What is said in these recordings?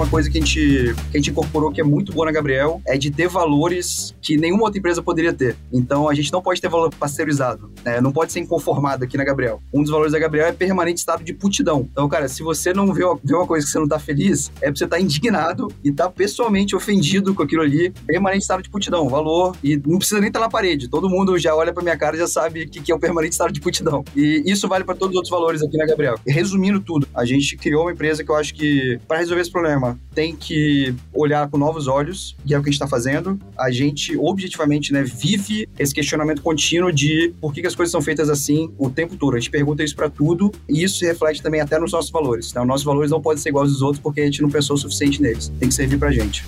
uma coisa que a, gente, que a gente incorporou que é muito boa na Gabriel é de ter valores que nenhuma outra empresa poderia ter. Então, a gente não pode ter valor pasteurizado, né? não pode ser inconformado aqui na Gabriel. Um dos valores da Gabriel é permanente estado de putidão. Então, cara, se você não vê, vê uma coisa que você não tá feliz, é pra você estar tá indignado e tá pessoalmente ofendido com aquilo ali, permanente estado de putidão, valor, e não precisa nem estar tá na parede. Todo mundo já olha pra minha cara e já sabe o que, que é o permanente estado de putidão. E isso vale para todos os outros valores aqui na Gabriel. Resumindo tudo, a gente criou uma empresa que eu acho que, para resolver esse problema, tem que olhar com novos olhos, e é o que a gente está fazendo. A gente, objetivamente, né, vive esse questionamento contínuo de por que, que as coisas são feitas assim o tempo todo. A gente pergunta isso para tudo, e isso reflete também até nos nossos valores. Então, nossos valores não podem ser iguais aos outros porque a gente não pensou o suficiente neles. Tem que servir pra gente.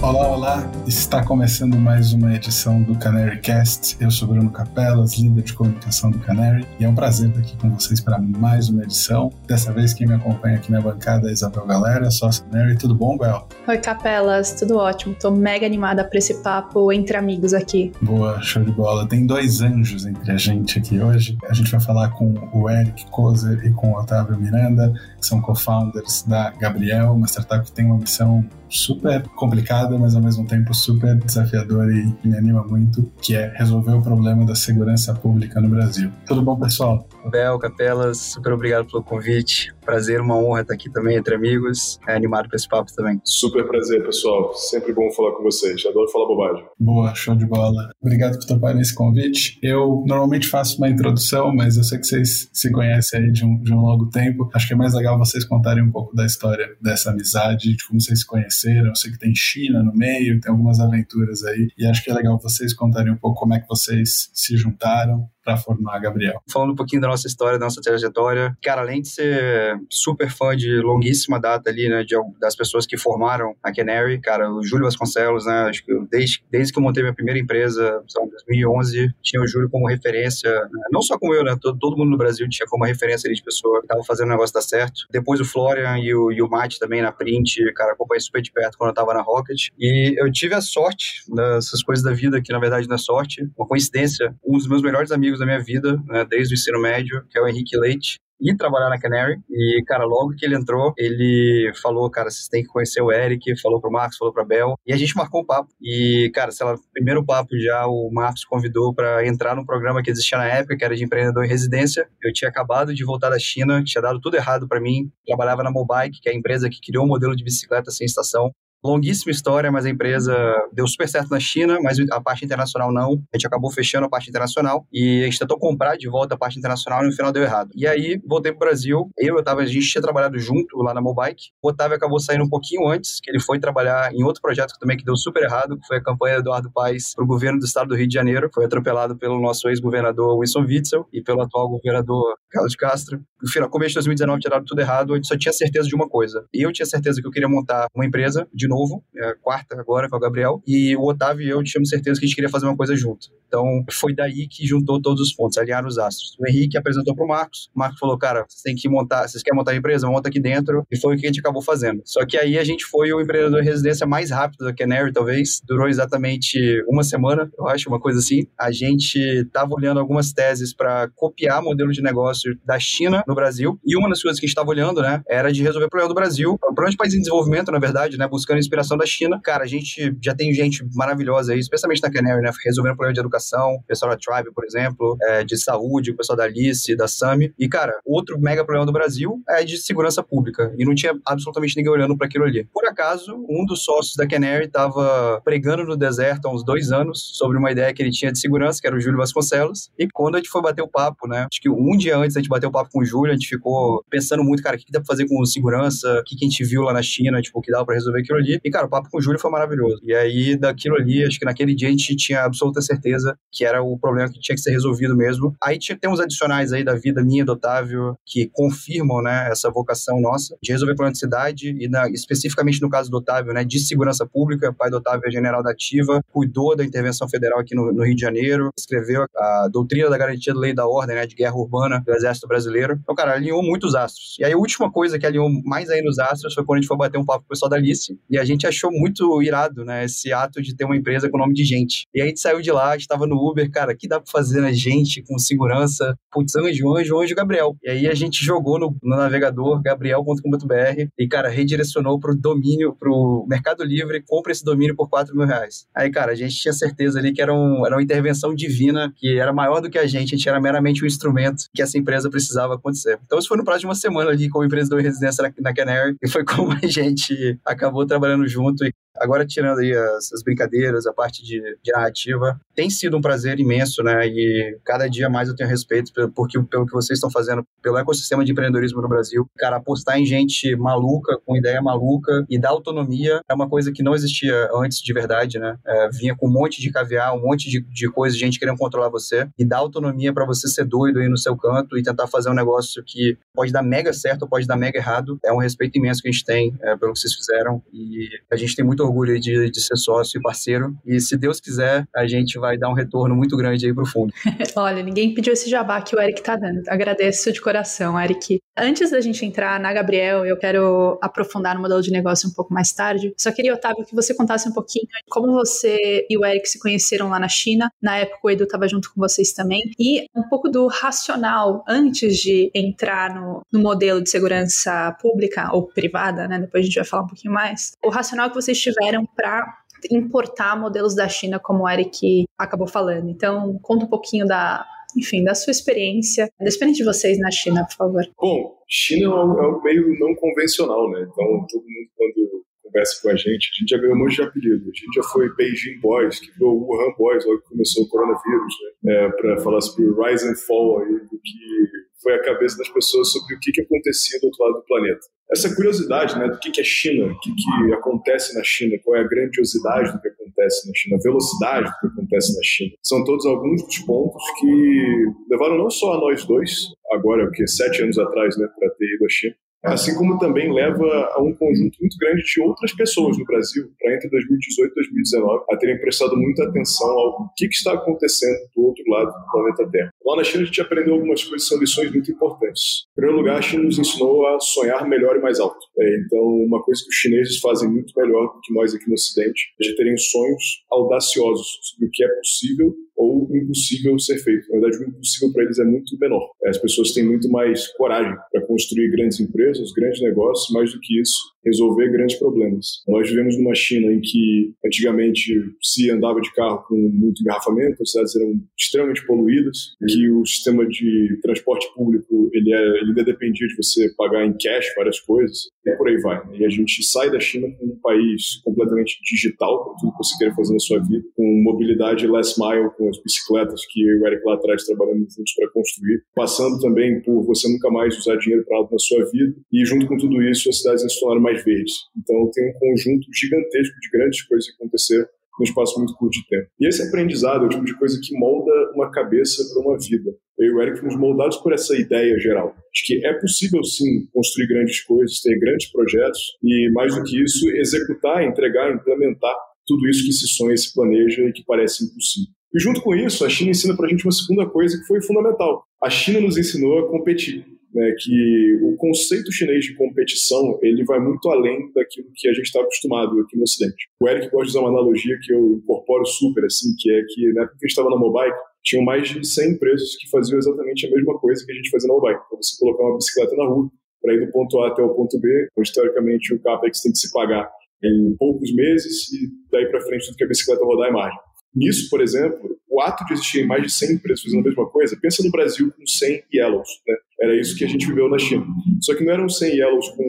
Olá, olá! Está começando mais uma edição do Canary Cast. Eu sou Bruno Capelas, líder de comunicação do Canary, e é um prazer estar aqui com vocês para mais uma edição. Dessa vez, quem me acompanha aqui na bancada é Isabel Galera, sócia Canary. Tudo bom, Bel? Oi, Capelas, tudo ótimo. Tô mega animada para esse papo entre amigos aqui. Boa, show de bola. Tem dois anjos entre a gente aqui hoje. A gente vai falar com o Eric Kozer e com o Otávio Miranda, que são co-founders da Gabriel, uma startup que tem uma missão super complicada, mas ao mesmo tempo super desafiadora e me anima muito, que é resolver o problema da segurança pública no Brasil. Tudo bom, pessoal? Bel, Capelas, super obrigado pelo convite. Prazer, uma honra estar aqui também entre amigos. É animado para esse papo também. Super prazer, pessoal. Sempre bom falar com vocês. Adoro falar bobagem. Boa, show de bola. Obrigado por toparem esse convite. Eu normalmente faço uma introdução, mas eu sei que vocês se conhecem aí de um, de um longo tempo. Acho que é mais legal vocês contarem um pouco da história dessa amizade, de como vocês se conheceram. Eu sei que tem China no meio, tem algumas aventuras aí. E acho que é legal vocês contarem um pouco como é que vocês se juntaram para formar Gabriel. Falando um pouquinho da nossa história, da nossa trajetória, cara, além de ser super fã de longuíssima data ali, né, de, das pessoas que formaram a Canary, cara, o Júlio Vasconcelos, né, acho que eu, desde, desde que eu montei minha primeira empresa, em 2011, tinha o Júlio como referência, né, não só como eu, né, todo, todo mundo no Brasil tinha como referência ali de pessoa que tava fazendo o negócio dar certo. Depois o Florian e o, e o Mate também na Print, cara, acompanhei super de perto quando eu tava na Rocket. E eu tive a sorte dessas coisas da vida, que na verdade não é sorte, uma coincidência, um dos meus melhores amigos amigos da minha vida, né, desde o ensino médio, que é o Henrique Leite ir trabalhar na Canary. E, cara, logo que ele entrou, ele falou, cara, vocês têm que conhecer o Eric, falou pro Marcos, falou pra Bel. E a gente marcou um papo. E, cara, sei lá, primeiro papo já o Marcos convidou para entrar num programa que existia na época, que era de empreendedor em residência. Eu tinha acabado de voltar da China, tinha dado tudo errado para mim. Trabalhava na Mobike, que é a empresa que criou o um modelo de bicicleta sem estação longuíssima história, mas a empresa deu super certo na China, mas a parte internacional não. A gente acabou fechando a parte internacional e a gente tentou comprar de volta a parte internacional e no final deu errado. E aí voltei pro Brasil, eu e o a gente tinha trabalhado junto lá na Mobike. O Otávio acabou saindo um pouquinho antes, que ele foi trabalhar em outro projeto também que deu super errado, que foi a campanha do Eduardo Paes pro governo do estado do Rio de Janeiro. Foi atropelado pelo nosso ex-governador Wilson Witzel e pelo atual governador Carlos Castro. No final, começo de 2019 tinha dado tudo errado, a gente só tinha certeza de uma coisa. Eu tinha certeza que eu queria montar uma empresa de novo, é a quarta agora com o Gabriel, e o Otávio e eu tínhamos certeza que a gente queria fazer uma coisa junto. Então, foi daí que juntou todos os pontos, alinharam os astros. O Henrique apresentou para o Marcos, o Marcos falou, cara, vocês têm que montar, vocês querem montar a empresa? Monta aqui dentro, e foi o que a gente acabou fazendo. Só que aí a gente foi o empreendedor de residência mais rápido da Canary, talvez, durou exatamente uma semana, eu acho, uma coisa assim. A gente estava olhando algumas teses para copiar modelo de negócio da China no Brasil, e uma das coisas que a gente estava olhando, né, era de resolver o problema do Brasil, problema de país em desenvolvimento, na verdade, né, buscando inspiração da China. Cara, a gente já tem gente maravilhosa aí, especialmente na Canary, né, resolvendo problema de educação o pessoal da Tribe, por exemplo, é, de saúde, o pessoal da Alice, da SAMI. E, cara, outro mega problema do Brasil é de segurança pública. E não tinha absolutamente ninguém olhando para aquilo ali. Por acaso, um dos sócios da Canary estava pregando no deserto há uns dois anos sobre uma ideia que ele tinha de segurança, que era o Júlio Vasconcelos. E quando a gente foi bater o papo, né? Acho que um dia antes a gente bater o papo com o Júlio, a gente ficou pensando muito, cara, o que, que dá pra fazer com segurança? O que, que a gente viu lá na China, tipo, o que dava pra resolver aquilo ali. E, cara, o papo com o Júlio foi maravilhoso. E aí, daquilo ali, acho que naquele dia a gente tinha absoluta certeza que era o problema que tinha que ser resolvido mesmo. Aí tem uns adicionais aí da vida minha do Otávio que confirmam, né, essa vocação nossa de resolver problema de cidade e na, especificamente no caso do Otávio, né, de segurança pública. O pai do Otávio é general da ativa, cuidou da intervenção federal aqui no, no Rio de Janeiro, escreveu a doutrina da garantia da lei da ordem, né, de guerra urbana do Exército Brasileiro. Então, cara, alinhou muitos astros. E aí a última coisa que alinhou mais aí nos astros foi quando a gente foi bater um papo com o pessoal da Alice. E a gente achou muito irado, né? Esse ato de ter uma empresa com nome de gente. E a gente saiu de lá, estava no Uber, cara, que dá pra fazer na gente com segurança? Putz, anjo, anjo, anjo, Gabriel. E aí a gente jogou no, no navegador gabriel.com.br e, cara, redirecionou pro domínio, pro Mercado Livre, compra esse domínio por 4 mil reais. Aí, cara, a gente tinha certeza ali que era, um, era uma intervenção divina, que era maior do que a gente, a gente era meramente um instrumento que essa empresa precisava acontecer. Então, isso foi no prazo de uma semana ali como empresa de residência na, na Canary, e foi como a gente acabou trabalhando junto e Agora, tirando aí as, as brincadeiras, a parte de, de, narrativa, tem sido um prazer imenso, né? E cada dia mais eu tenho respeito pelo, porque, pelo que vocês estão fazendo, pelo ecossistema de empreendedorismo no Brasil. Cara, apostar em gente maluca, com ideia maluca e dar autonomia é uma coisa que não existia antes de verdade, né? É, vinha com um monte de caviar, um monte de, de coisa, gente querendo controlar você e dar autonomia para você ser doido aí no seu canto e tentar fazer um negócio que pode dar mega certo ou pode dar mega errado. É um respeito imenso que a gente tem é, pelo que vocês fizeram e a gente tem muito muito orgulho de, de ser sócio e parceiro. E se Deus quiser, a gente vai dar um retorno muito grande aí pro fundo. Olha, ninguém pediu esse jabá que o Eric tá dando. Agradeço de coração, Eric. Antes da gente entrar na Gabriel, eu quero aprofundar no modelo de negócio um pouco mais tarde. Só queria, Otávio, que você contasse um pouquinho de como você e o Eric se conheceram lá na China. Na época, o Edu estava junto com vocês também. E um pouco do racional antes de entrar no, no modelo de segurança pública ou privada, né? Depois a gente vai falar um pouquinho mais. O racional que vocês tiveram para importar modelos da China, como o Eric acabou falando. Então, conta um pouquinho da, enfim, da sua experiência, da experiência de vocês na China, por favor. Bom, China é um, é um meio não convencional, né? Então, todo mundo, quando conversa com a gente, a gente já ganhou um monte de apelido. A gente já foi Beijing Boys, que virou Wuhan Boys logo que começou o coronavírus, né? É, para falar sobre o rise and fall aí, do que foi a cabeça das pessoas sobre o que, que acontecia do outro lado do planeta. Essa curiosidade né, do que, que é China, o que, que acontece na China, qual é a grandiosidade do que acontece na China, a velocidade do que acontece na China, são todos alguns dos pontos que levaram não só a nós dois, agora, o que, sete anos atrás, né, para ter ido à China, assim como também leva a um conjunto muito grande de outras pessoas no Brasil, para entre 2018 e 2019, a terem prestado muita atenção ao que, que, está acontecendo do outro lado do planeta Terra. Lá na China a gente aprendeu algumas coisas, são lições muito importantes. Em primeiro lugar, a China nos ensinou a sonhar melhor e mais alto. É, então, uma coisa que os chineses fazem muito melhor do que nós aqui no Ocidente é de terem sonhos audaciosos sobre o que é possível ou impossível ser feito. Na verdade, o impossível para eles é muito menor. As pessoas têm muito mais coragem para construir grandes empresas, grandes negócios, mais do que isso, resolver grandes problemas. Nós vivemos numa China em que antigamente se andava de carro com muito engarrafamento, as cidades eram extremamente poluídas, que o sistema de transporte público ele, é, ele ainda dependia de você pagar em cash várias coisas, e por aí vai. E a gente sai da China com um país completamente digital, para tudo que você queira fazer na sua vida, com mobilidade last mile, com as bicicletas que o Eric lá atrás trabalhando juntos para construir, passando também por você nunca mais usar dinheiro para algo na sua vida, e junto com tudo isso as cidades se tornaram mais mais verdes. Então tem um conjunto gigantesco de grandes coisas que aconteceram num espaço muito curto de tempo. E esse aprendizado é o tipo de coisa que molda uma cabeça para uma vida. Eu e o Eric fomos moldados por essa ideia geral, de que é possível sim construir grandes coisas, ter grandes projetos e, mais do que isso, executar, entregar, implementar tudo isso que se sonha, se planeja e que parece impossível. E junto com isso, a China ensina para a gente uma segunda coisa que foi fundamental. A China nos ensinou a competir né, que o conceito chinês de competição ele vai muito além daquilo que a gente está acostumado aqui no Ocidente. O Eric gosta de usar uma analogia que eu incorporo super, assim, que é que na época que a gente estava na Mobike, tinham mais de 100 empresas que faziam exatamente a mesma coisa que a gente fazia na Mobike. Então, você colocar uma bicicleta na rua para ir do ponto A até o ponto B, onde teoricamente o CAPEX tem que se pagar em poucos meses e daí para frente tudo que a bicicleta rodar é margem. Nisso, por exemplo, o ato de existir mais de 100 empresas fazendo a mesma coisa, pensa no Brasil com 100 Yellows, né? Era isso que a gente viveu na China. Só que não eram 100 Yellows com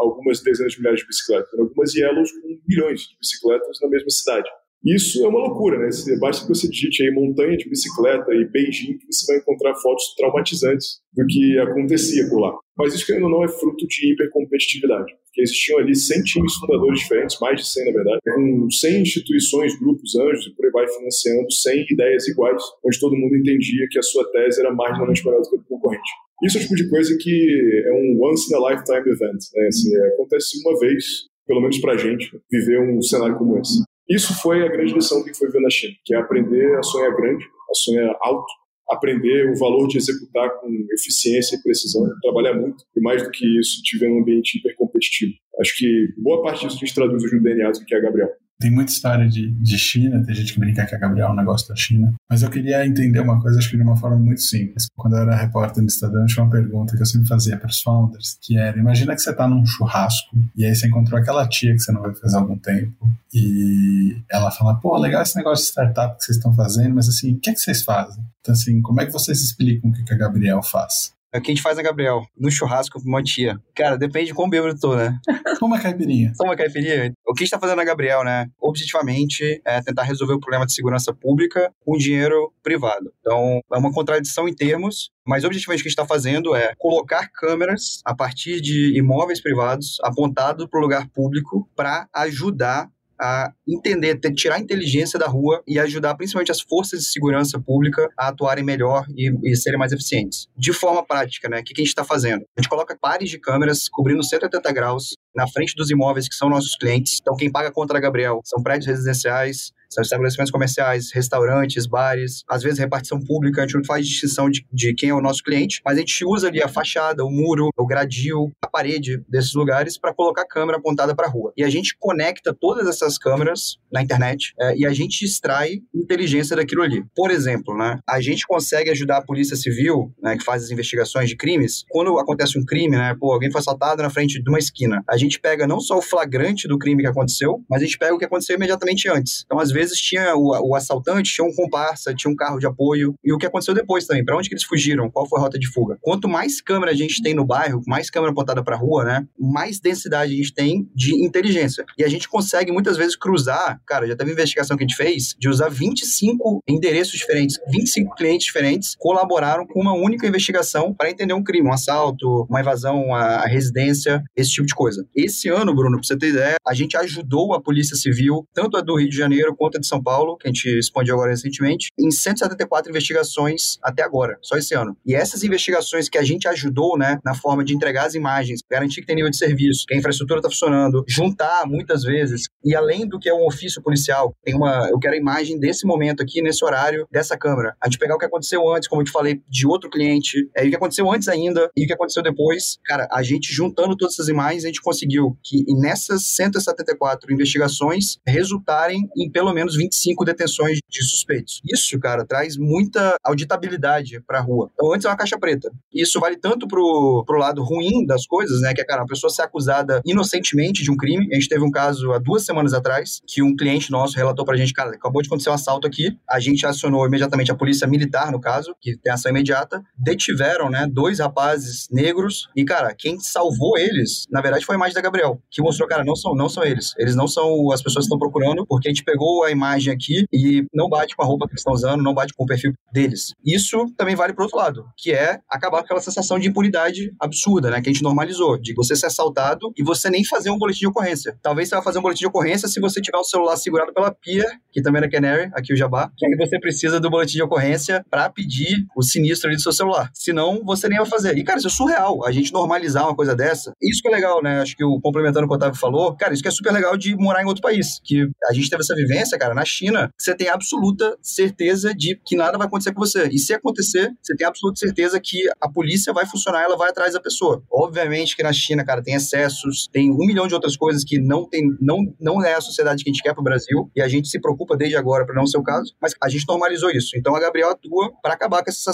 algumas dezenas de milhares de bicicletas, eram algumas Yellows com milhões de bicicletas na mesma cidade. Isso é uma loucura, né? Basta que você digite aí montanha de bicicleta e Beijing que você vai encontrar fotos traumatizantes do que acontecia por lá. Mas isso, ou não, é fruto de hipercompetitividade. Porque existiam ali 100 times fundadores diferentes, mais de 100 na verdade, com 100 instituições, grupos, anjos e por aí vai financiando 100 ideias iguais, onde todo mundo entendia que a sua tese era marginalmente melhor do que a do concorrente. Isso é o tipo de coisa que é um once in a lifetime event. Né? Assim, é, acontece uma vez, pelo menos pra gente, viver um cenário como esse. Isso foi a grande lição que foi ver na China, que é aprender a sonhar grande, a sonhar alto, aprender o valor de executar com eficiência e precisão, trabalhar muito, e mais do que isso, tiver um ambiente hipercompetitivo. Acho que boa parte disso a gente traduz no DNA do que é Gabriel. Tem muita história de, de China, tem gente que brinca que a Gabriel é um negócio da China. Mas eu queria entender uma coisa, acho que de uma forma muito simples. Quando eu era repórter no Estadão, tinha uma pergunta que eu sempre fazia para os founders, que era, imagina que você está num churrasco e aí você encontrou aquela tia que você não vai fazer algum tempo e ela fala, pô, legal esse negócio de startup que vocês estão fazendo, mas assim, o que é que vocês fazem? Então assim, como é que vocês explicam o que a Gabriel faz? É o que a gente faz na Gabriel, no churrasco com uma tia. Cara, depende de como bêbado eu tô, né? Toma caipirinha. Toma caipirinha. O que a gente tá fazendo na Gabriel, né? Objetivamente, é tentar resolver o problema de segurança pública com dinheiro privado. Então, é uma contradição em termos, mas objetivamente o que a gente está fazendo é colocar câmeras a partir de imóveis privados apontados para o lugar público para ajudar a entender, tirar a inteligência da rua e ajudar principalmente as forças de segurança pública a atuarem melhor e, e serem mais eficientes. De forma prática, né? O que, que a gente está fazendo? A gente coloca pares de câmeras cobrindo 180 graus na frente dos imóveis que são nossos clientes. Então, quem paga contra a Gabriel são prédios residenciais, são estabelecimentos comerciais, restaurantes, bares, às vezes repartição pública, a gente não faz distinção de, de quem é o nosso cliente, mas a gente usa ali a fachada, o muro, o gradil, a parede desses lugares para colocar a câmera apontada para a rua. E a gente conecta todas essas câmeras na internet é, e a gente extrai inteligência daquilo ali. Por exemplo, né, a gente consegue ajudar a polícia civil, né, que faz as investigações de crimes, quando acontece um crime, né, pô, alguém foi assaltado na frente de uma esquina, a gente pega não só o flagrante do crime que aconteceu, mas a gente pega o que aconteceu imediatamente antes. Então, às vezes, tinha o, o assaltante, tinha um comparsa, tinha um carro de apoio. E o que aconteceu depois também? Para onde que eles fugiram? Qual foi a rota de fuga? Quanto mais câmera a gente tem no bairro, mais câmera apontada para rua, né? Mais densidade a gente tem de inteligência. E a gente consegue muitas vezes cruzar, cara, já teve investigação que a gente fez, de usar 25 endereços diferentes, 25 clientes diferentes colaboraram com uma única investigação para entender um crime, um assalto, uma invasão à residência, esse tipo de coisa. Esse ano, Bruno, para você ter ideia, a gente ajudou a Polícia Civil, tanto a do Rio de Janeiro quanto a de São Paulo, que a gente expandiu agora recentemente, em 174 investigações até agora, só esse ano. E essas investigações que a gente ajudou, né, na forma de entregar as imagens, garantir que tem nível de serviço, que a infraestrutura está funcionando, juntar muitas vezes, e além do que é um ofício policial, tem uma, eu quero a imagem desse momento aqui, nesse horário, dessa câmera. A gente pegar o que aconteceu antes, como eu te falei, de outro cliente, é, o que aconteceu antes ainda e o que aconteceu depois. Cara, a gente juntando todas essas imagens, a gente conseguiu que nessas 174 investigações resultarem em pelo menos 25 detenções de suspeitos. Isso, cara, traz muita auditabilidade para a rua. Então, antes é uma caixa preta. Isso vale tanto pro, pro lado ruim das coisas, né? Que é, cara, a pessoa ser acusada inocentemente de um crime. A gente teve um caso há duas semanas atrás que um cliente nosso relatou pra gente, cara, acabou de acontecer um assalto aqui. A gente acionou imediatamente a polícia militar, no caso, que tem ação imediata. Detiveram, né, dois rapazes negros e, cara, quem salvou eles, na verdade, foi a imagem da Gabriel, que mostrou, cara, não são, não são eles. Eles não são as pessoas que estão procurando, porque a gente pegou a imagem aqui e não bate com a roupa que eles estão usando, não bate com o perfil deles. Isso também vale pro outro lado, que é acabar com aquela sensação de impunidade absurda, né? Que a gente normalizou, de você ser assaltado e você nem fazer um boletim de ocorrência. Talvez você vai fazer um boletim de ocorrência se você tiver o celular segurado pela pia, que também era Canary, aqui o Jabá, que aí você precisa do boletim de ocorrência para pedir o sinistro ali do seu celular. Senão, você nem vai fazer. E, cara, isso é surreal, a gente normalizar uma coisa dessa. Isso que é legal, né? Acho que o complementando o que o Otávio falou, cara, isso que é super legal de morar em outro país. Que a gente teve essa vivência, cara, na China, você tem absoluta certeza de que nada vai acontecer com você. E se acontecer, você tem absoluta certeza que a polícia vai funcionar, ela vai atrás da pessoa. Obviamente que na China, cara, tem excessos, tem um milhão de outras coisas que não tem, não, não é a sociedade que a gente quer pro Brasil, e a gente se preocupa desde agora para não ser o caso, mas a gente normalizou isso. Então a Gabriel atua para acabar com essa,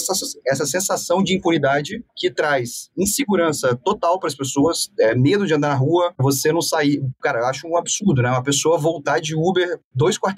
essa sensação de impunidade que traz insegurança total para as pessoas, é, medo de andar na rua, você não sair. Cara, eu acho um absurdo, né? Uma pessoa voltar de Uber dois quarteirões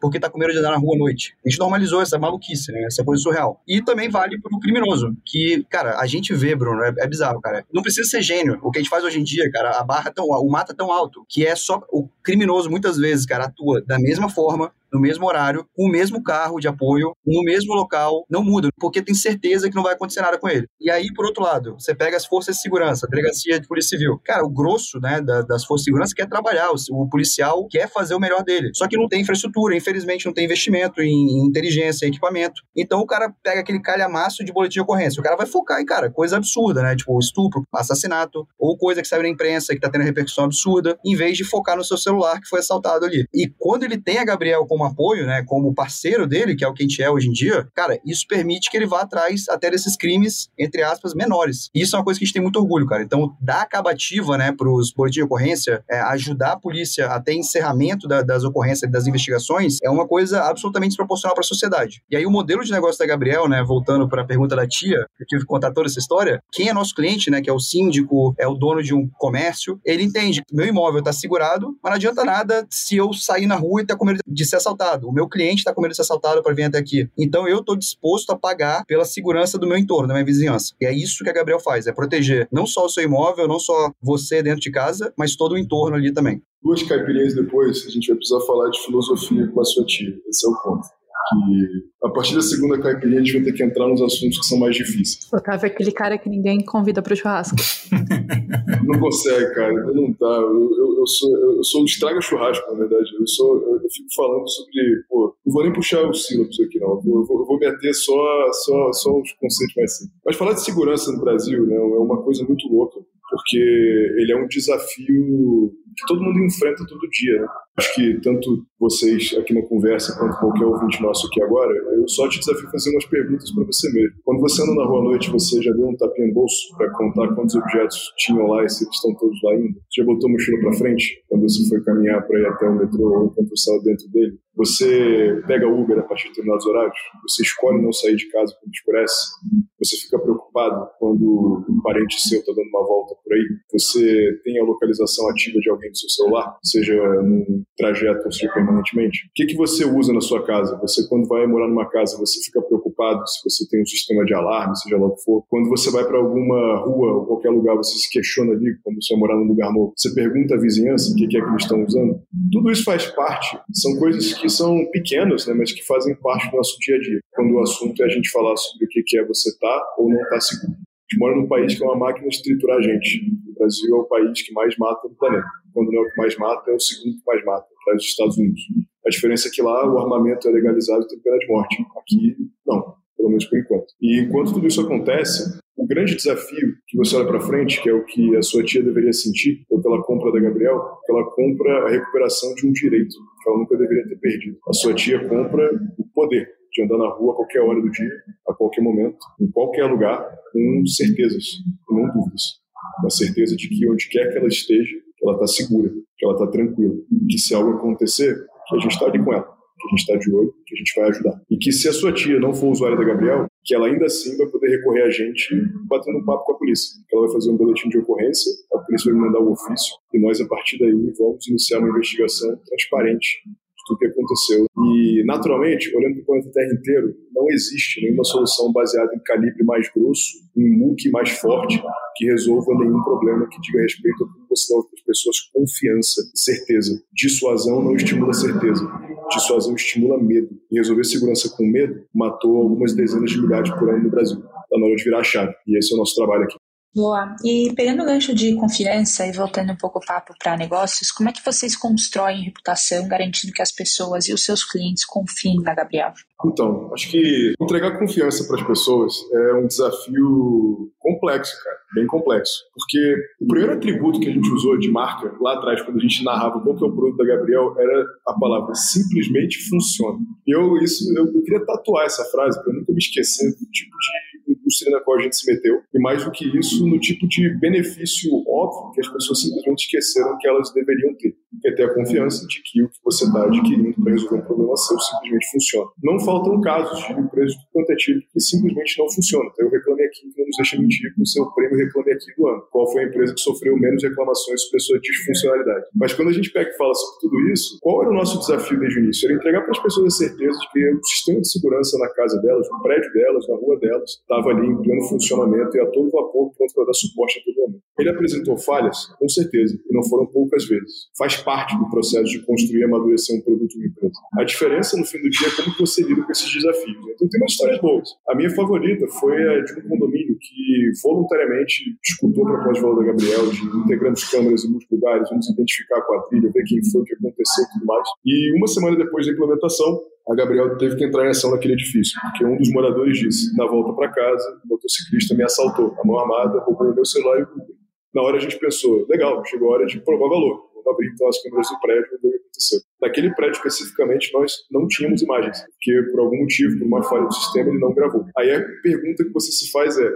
porque tá com medo de andar na rua à noite. A gente normalizou essa maluquice, né? Essa coisa surreal. E também vale pro criminoso, que, cara, a gente vê, Bruno, é, é bizarro, cara. Não precisa ser gênio. O que a gente faz hoje em dia, cara, a barra tão, o mata tão alto, que é só o criminoso muitas vezes, cara, atua da mesma forma, no mesmo horário, com o mesmo carro de apoio, no mesmo local, não muda, porque tem certeza que não vai acontecer nada com ele. E aí, por outro lado, você pega as forças de segurança, a delegacia de polícia civil. Cara, o grosso, né, das forças de segurança quer trabalhar, o, policial quer fazer o melhor dele. Só que não tem infraestrutura, infelizmente não tem investimento em, inteligência, em equipamento. Então o cara pega aquele calhamaço de boletim de ocorrência. O cara vai focar em, cara, coisa absurda, né? Tipo, estupro, assassinato, ou coisa que saiu na imprensa que tá tendo repercussão absurda, em vez de focar no seu celular que foi assaltado ali. E quando ele tem a Gabriel como como apoio, né, como parceiro dele, que é o que a gente é hoje em dia, cara, isso permite que ele vá atrás até desses crimes, entre aspas, menores. E isso é uma coisa que a gente tem muito orgulho, cara. Então, dar acabativa, né, para os boletins de ocorrência, é, ajudar a polícia até encerramento da, das ocorrências, das investigações, é uma coisa absolutamente desproporcional para a sociedade. E aí, o modelo de negócio da Gabriel, né, voltando para a pergunta da tia, eu tive que contar toda essa história, quem é nosso cliente, né, que é o síndico, é o dono de um comércio, ele entende que meu imóvel está segurado, mas não adianta nada se eu sair na rua e ter com medo de ser. O meu cliente está com medo de ser assaltado para vir até aqui. Então eu estou disposto a pagar pela segurança do meu entorno, da minha vizinhança. E é isso que a Gabriel faz, é proteger não só o seu imóvel, não só você dentro de casa, mas todo o entorno ali também. Duas caipirinhas depois, a gente vai precisar falar de filosofia com a sua tia. Esse é o ponto que a partir da segunda caipirinha a gente vai ter que entrar nos assuntos que são mais difíceis. Otávio é aquele cara que ninguém convida para o churrasco. não consegue, cara. Não tá. Eu, eu, eu sou, eu sou um estraga churrasco, na verdade. Eu, sou, eu, eu fico falando sobre. Pô, não vou nem puxar o sílabus aqui, não. Eu vou, eu vou meter só, só, só os conceitos mais simples. Mas falar de segurança no Brasil né, é uma coisa muito louca, porque ele é um desafio que todo mundo enfrenta todo dia. Né? Acho que tanto vocês aqui na conversa quanto qualquer ouvinte nosso aqui agora, eu só te desafio a fazer umas perguntas para você mesmo. Quando você anda na rua à noite, você já deu um tapinha no bolso para contar quantos objetos tinham lá e se eles estão todos lá ainda? Você já botou a mochila para frente quando você foi caminhar para ir até o metrô ou quando saiu dentro dele? Você pega Uber a partir de determinados horários? Você escolhe não sair de casa quando escurece? Você fica preocupado quando um parente seu está dando uma volta por aí? Você tem a localização ativa de alguém do seu celular? Seja num trajeto ou seja permanentemente? O que, que você usa na sua casa? Você, quando vai morar numa casa, você fica preocupado se você tem um sistema de alarme, seja lá o que for. Quando você vai para alguma rua ou qualquer lugar, você se questiona ali, você vai morar num lugar novo. Você pergunta à vizinhança o que, que é que eles estão usando. Tudo isso faz parte. São coisas que são pequenas, né, mas que fazem parte do nosso dia a dia. Quando o assunto é a gente falar sobre o que é você tá ou não tá seguro. Gente mora num país que é uma máquina de triturar a gente. O Brasil é o país que mais mata no planeta. Quando não é o que mais mata, é o segundo que mais mata, atrás dos Estados Unidos. A diferença é que lá o armamento é legalizado e tem pena de morte. Aqui, não, pelo menos por enquanto. E enquanto tudo isso acontece, o grande desafio que você olha para frente, que é o que a sua tia deveria sentir, ou pela compra da Gabriel, ela compra a recuperação de um direito que ela nunca deveria ter perdido. A sua tia compra o poder de andar na rua a qualquer hora do dia, a qualquer momento, em qualquer lugar, com certezas, não dúvidas. Com a certeza de que onde quer que ela esteja, ela está segura, que ela está tranquila, que se algo acontecer, que a gente está ali com ela, que a gente está de olho, que a gente vai ajudar. E que se a sua tia não for usuária da Gabriel, que ela ainda assim vai poder recorrer a gente batendo um papo com a polícia. Ela vai fazer um boletim de ocorrência, a polícia vai mandar o ofício e nós, a partir daí, vamos iniciar uma investigação transparente tudo que aconteceu. E, naturalmente, olhando para o planeta Terra inteiro, não existe nenhuma solução baseada em calibre mais grosso, em muque mais forte, que resolva nenhum problema que diga respeito a como você dá pessoas confiança, certeza. Dissuasão não estimula certeza. Dissuasão estimula medo. E resolver segurança com medo matou algumas dezenas de milhares por ano no Brasil. Está na hora de virar a chave. E esse é o nosso trabalho aqui. Boa. E pegando o gancho de confiança e voltando um pouco o papo para negócios, como é que vocês constroem reputação garantindo que as pessoas e os seus clientes confiem na Gabriel? Então, acho que entregar confiança para as pessoas é um desafio complexo, cara, bem complexo. Porque o primeiro atributo que a gente usou de marca lá atrás, quando a gente narrava qual que é o produto da Gabriel, era a palavra simplesmente funciona. Eu, isso, eu, eu queria tatuar essa frase para nunca me esquecer do tipo de indústria na qual a gente se meteu, e mais do que isso, no tipo de benefício óbvio que as pessoas simplesmente esqueceram que elas deveriam ter, que é ter a confiança de que o que você está adquirindo para resolver um problema seu simplesmente funciona. Não faltam casos de empresas do quanto é tipo que simplesmente não funcionam. Então eu reclamei aqui, que não nos deixa mentir, com o seu prêmio reclame aqui do ano. Qual foi a empresa que sofreu menos reclamações sobre sua disfuncionalidade? Mas quando a gente pega e fala sobre tudo isso, qual era o nosso desafio desde o início? Era entregar para as pessoas a certeza de que o sistema de segurança na casa delas, no prédio delas, na rua delas, estava ali em pleno funcionamento e a todo vapor pronto para dar suporte a todo momento. Ele apresentou falhas? Com certeza, e não foram poucas vezes. Faz parte do processo de construir e amadurecer um produto de uma empresa. A diferença no fim do dia é como você lida com esses desafios. Então tem umas histórias boas. A minha favorita foi a de um condomínio que voluntariamente escutou a proposta de valor da Gabriel, de integramos câmeras em muitos lugares, vamos identificar a quadrilha, ver quem foi, o que aconteceu e tudo mais. E uma semana depois da implementação, a Gabriel teve que entrar em ação naquele edifício, porque um dos moradores disse: na volta para casa, o motociclista me assaltou, a mão armada, roubou meu celular e o Na hora a gente pensou: legal, chegou a hora de provar valor vamos abrir então as câmeras do prédio ver o que aconteceu. Naquele prédio especificamente, nós não tínhamos imagens, porque por algum motivo, por uma falha do sistema, ele não gravou. Aí a pergunta que você se faz é: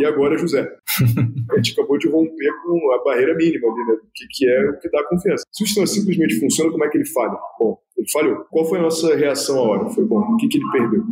e agora, José? a gente acabou de romper com a barreira mínima ali, né? Que, que é o que dá confiança. Se o sistema simplesmente funciona, como é que ele falha? Bom, ele falhou. Qual foi a nossa reação à hora? Foi bom. O que, que ele perdeu?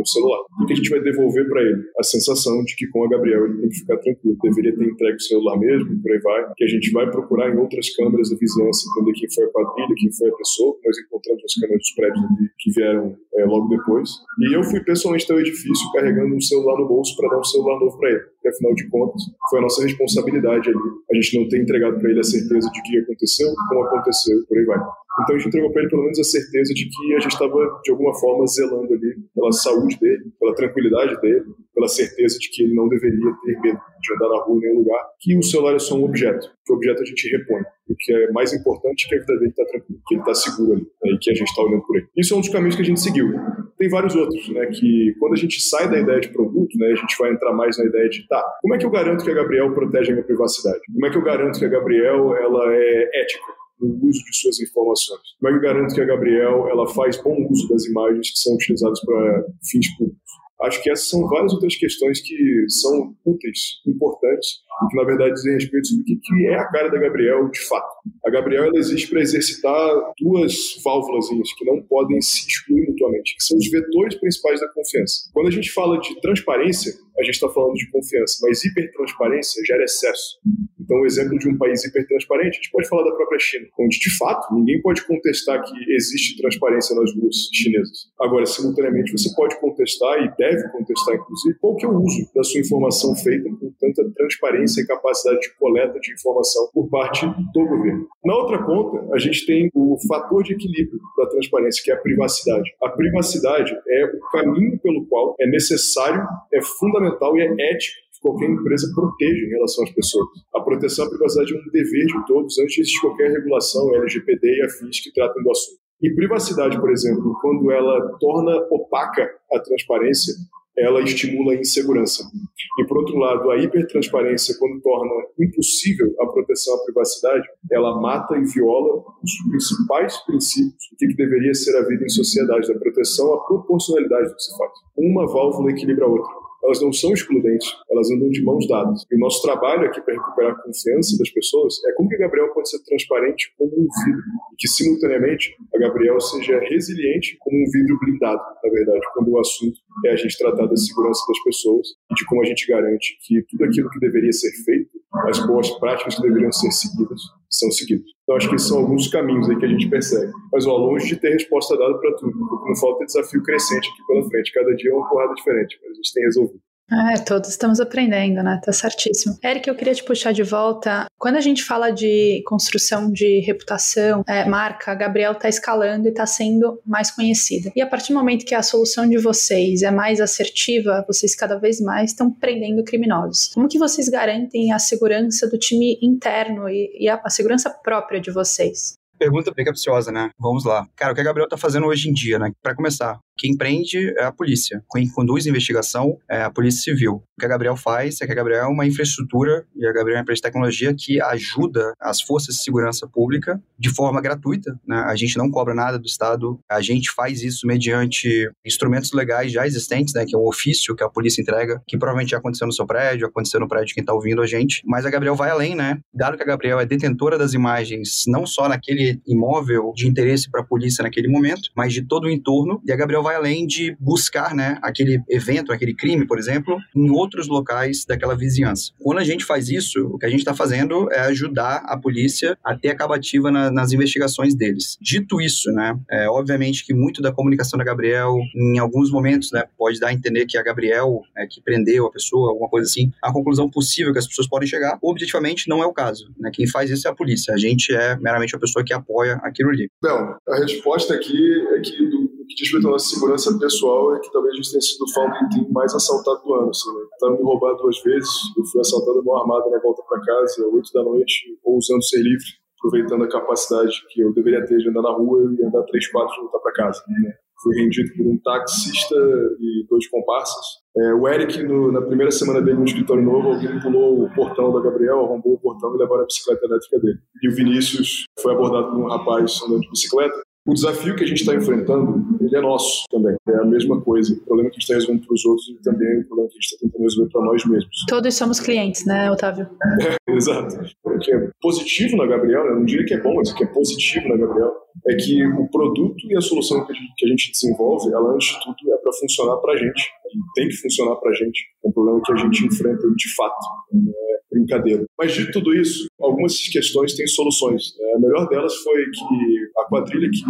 O celular. O que a gente vai devolver para ele? A sensação de que com a Gabriel ele tem que ficar tranquilo. Deveria ter entregue o celular mesmo, por aí vai. Que a gente vai procurar em outras câmeras da vizinhança entender quem foi a quadrilha, quem foi a pessoa. Nós encontramos as câmeras dos prédios ali que vieram é, logo depois. E eu fui pessoalmente até o edifício carregando um celular no bolso para dar um celular novo para ele. Porque, afinal de contas, foi a nossa responsabilidade ali. A gente não tem entregado para ele a certeza de que aconteceu, como aconteceu, por aí vai. Então a gente entregou para ele pelo menos a certeza de que a gente estava, de alguma forma, zelando ali pela saúde dele, pela tranquilidade dele, pela certeza de que ele não deveria ter medo de andar na rua em nenhum lugar, que o celular é só um objeto, que o objeto a gente repõe. O que é mais importante é que a vida dele está tranquila, que ele está seguro ali, né, e que a gente está olhando por ele. Isso é um dos caminhos que a gente seguiu. Tem vários outros, né, que quando a gente sai da ideia de produto, né, a gente vai entrar mais na ideia de, tá, como é que eu garanto que a Gabriel protege a minha privacidade? Como é que eu garanto que a Gabriel ela é ética? no uso de suas informações. Como é eu garanto que a Gabriel ela faz bom uso das imagens que são utilizadas para fins públicos? Acho que essas são várias outras questões que são úteis, importantes, e que na verdade dizem respeito sobre o que é a cara da Gabriel de fato. A Gabriel ela existe para exercitar duas válvulas que não podem se excluir mutuamente, que são os vetores principais da confiança. Quando a gente fala de transparência, a gente está falando de confiança, mas hipertransparência gera excesso. Então, o exemplo de um país hipertransparente, a gente pode falar da própria China, onde, de fato, ninguém pode contestar que existe transparência nas ruas chinesas. Agora, simultaneamente, você pode contestar e deve contestar, inclusive, qual que é o uso da sua informação feita com tanta transparência e capacidade de coleta de informação por parte do governo. Na outra ponta, a gente tem o fator de equilíbrio da transparência, que é a privacidade. A privacidade é o caminho pelo qual é necessário, é fundamental e é ético qualquer empresa proteja em relação às pessoas. A proteção à privacidade é um dever de todos antes de qualquer regulação LGPD e afins que tratam do assunto. E privacidade, por exemplo, quando ela torna opaca a transparência, ela estimula a insegurança. E, por outro lado, a hipertransparência, quando torna impossível a proteção à privacidade, ela mata e viola os principais princípios do que deveria ser a vida em sociedade, da proteção à proporcionalidade do que se faz. Uma válvula equilibra a outra elas não são excludentes, elas andam de mãos dadas. E o nosso trabalho aqui para recuperar a confiança das pessoas é como que a Gabriel pode ser transparente como um vidro, e que simultaneamente a Gabriel seja resiliente como um vidro blindado, na verdade, quando o assunto é a gente tratar da segurança das pessoas e de como a gente garante que tudo aquilo que deveria ser feito, as boas práticas que deveriam ser seguidas, são seguidos. Então, acho que esses são alguns caminhos aí que a gente persegue. Mas, ó, longe de ter resposta dada para tudo, não falta desafio crescente aqui pela frente. Cada dia é uma porrada diferente, mas a gente tem resolvido. É, todos estamos aprendendo, né? Tá certíssimo. Eric, eu queria te puxar de volta. Quando a gente fala de construção de reputação, é, marca, a Gabriel tá escalando e tá sendo mais conhecida. E a partir do momento que a solução de vocês é mais assertiva, vocês cada vez mais estão prendendo criminosos. Como que vocês garantem a segurança do time interno e, e a, a segurança própria de vocês? Pergunta bem capciosa, né? Vamos lá. Cara, o que a Gabriel tá fazendo hoje em dia, né? Para começar, quem prende é a polícia. Quem conduz a investigação é a Polícia Civil. O que a Gabriel faz é que a Gabriel é uma infraestrutura e a Gabriel é uma empresa de tecnologia que ajuda as forças de segurança pública de forma gratuita. Né? A gente não cobra nada do Estado, a gente faz isso mediante instrumentos legais já existentes, né? que é um ofício que a polícia entrega, que provavelmente já aconteceu no seu prédio, aconteceu no prédio de quem está ouvindo a gente. Mas a Gabriel vai além, né? Dado que a Gabriel é detentora das imagens, não só naquele imóvel de interesse para a polícia naquele momento, mas de todo o entorno, e a Gabriel vai além de buscar, né, aquele evento, aquele crime, por exemplo, em outros locais daquela vizinhança. Quando a gente faz isso, o que a gente está fazendo é ajudar a polícia a ter acabativa na, nas investigações deles. Dito isso, né, é, obviamente que muito da comunicação da Gabriel, em alguns momentos, né, pode dar a entender que a Gabriel é que prendeu a pessoa, alguma coisa assim. A conclusão possível que as pessoas podem chegar, objetivamente, não é o caso. Né? Quem faz isso é a polícia. A gente é meramente a pessoa que apoia aquilo ali. Não, a resposta aqui é que que diz respeito à nossa segurança pessoal é que talvez a gente tenha sido o founding team mais assaltado do ano. Assim, né? Tentaram me roubar duas vezes, eu fui assaltado mão armada na volta para casa, oito da noite, ou usando ser livre, aproveitando a capacidade que eu deveria ter de andar na rua e andar três, quatro e voltar para casa. Né? Fui rendido por um taxista e dois comparsas. É, o Eric, no, na primeira semana dele no escritório novo, alguém pulou o portão da Gabriel, arrombou o portão e levaram a bicicleta elétrica dele. E o Vinícius foi abordado por um rapaz andando de bicicleta. O desafio que a gente está enfrentando, ele é nosso também. É a mesma coisa. O problema que a gente está resolvendo para os outros e também o problema que a gente está tentando resolver para nós mesmos. Todos somos clientes, né, Otávio? É, exato. O que é positivo na Gabriel, eu não diria que é bom, mas o que é positivo na Gabriel é que o produto e a solução que a gente, desenvolve, ela antes de tudo é para funcionar para a gente. E tem que funcionar para a gente. É um problema que a gente enfrenta de fato. Não é brincadeira. Mas de tudo isso, algumas questões têm soluções. A melhor delas foi que a quadrilha que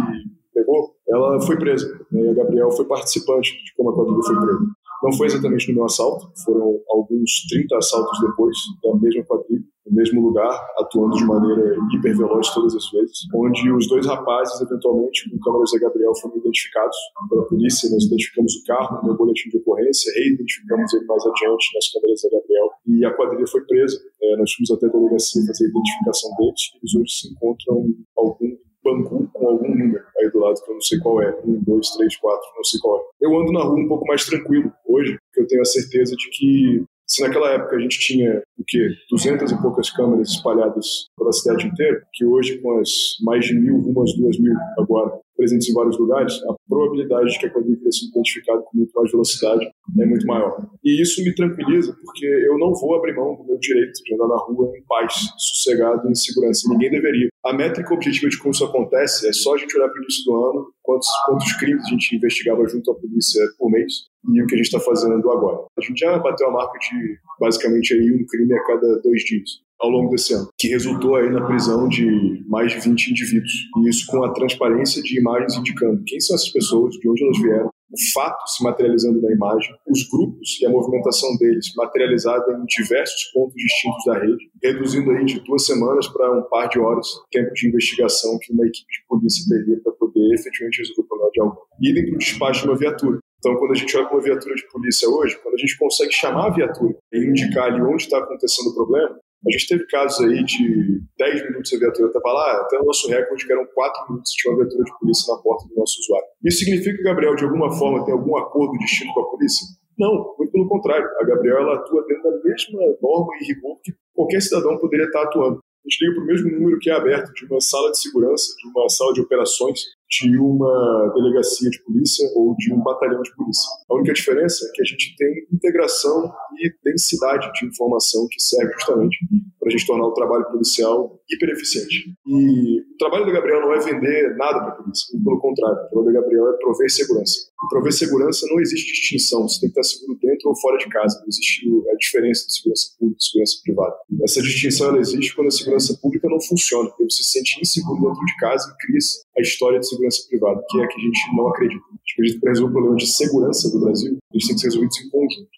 pegou, ela foi presa. Né? E a Gabriel foi participante de como a quadrilha foi presa. Não foi exatamente no meu assalto, foram alguns 30 assaltos depois da mesma quadrilha, no mesmo lugar, atuando de maneira hiperveloz todas as vezes, onde os dois rapazes, eventualmente, com câmeras da Gabriel, foram identificados pela polícia. Nós identificamos o carro no boletim de ocorrência, reidentificamos ele mais adiante nas câmeras da Gabriel e a quadrilha foi presa. É, nós fomos até a delegacia fazer a identificação deles. Eles hoje se encontram algum banco com algum número aí do lado, que eu não sei qual é. Um, dois, três, quatro, não sei qual é. Eu ando na rua um pouco mais tranquilo hoje, porque eu tenho a certeza de que se naquela época a gente tinha o quê? 200 e poucas câmeras espalhadas pela cidade inteira, que hoje com as mais de mil, umas duas mil agora, presentes em vários lugares, a probabilidade de que a quadrilha tenha sido identificada com muito mais velocidade é muito maior. E isso me tranquiliza, porque eu não vou abrir mão do meu direito de andar na rua em paz, sossegado, em segurança. Ninguém deveria. A métrica objetiva de como isso acontece é só a gente olhar para o início do ano, quantos, quantos crimes a gente investigava junto à polícia por mês e o que a gente está fazendo agora. A gente já bateu a marca de basicamente aí um crime a cada dois dias ao longo desse ano, que resultou aí na prisão de mais de 20 indivíduos. E isso com a transparência de imagens indicando quem são essas pessoas, de onde elas vieram, o fato se materializando na imagem, os grupos e a movimentação deles materializada em diversos pontos distintos da rede, reduzindo aí de duas semanas para um par de horas tempo de investigação que uma equipe de polícia teria para poder efetivamente resolver o problema de algum. Idem para o despacho de uma viatura. Então, quando a gente olha para uma viatura de polícia hoje, quando a gente consegue chamar a viatura e indicar ali onde está acontecendo o problema, a gente teve casos aí de 10 minutos a viatura estava lá, até o nosso recorde que eram 4 minutos tinha uma viatura de polícia na porta do nosso usuário. Isso significa que o Gabriel, de alguma forma, tem algum acordo distinto com a polícia? Não, muito pelo contrário. A Gabriel ela atua dentro da mesma norma e rigor que qualquer cidadão poderia estar atuando. A gente liga para o mesmo número que é aberto de uma sala de segurança, de uma sala de operações, de uma delegacia de polícia ou de um batalhão de polícia. A única diferença é que a gente tem integração e densidade de informação que serve justamente para a gente tornar o trabalho policial hiper eficiente. E o trabalho do Gabriel não é vender nada para a polícia, pelo contrário, o trabalho do Gabriel é prover segurança. E prover segurança não existe distinção, você tem que estar seguro dentro ou fora de casa, não existe a diferença de segurança pública e segurança privada. Essa distinção ela existe quando a segurança pública não funciona, porque você se sente inseguro dentro de casa e cria a história de segurança privada, que é a que a gente não acredita. A gente acredita que para resolver o problema de segurança do Brasil, eles têm que ser resolvidos em conjunto.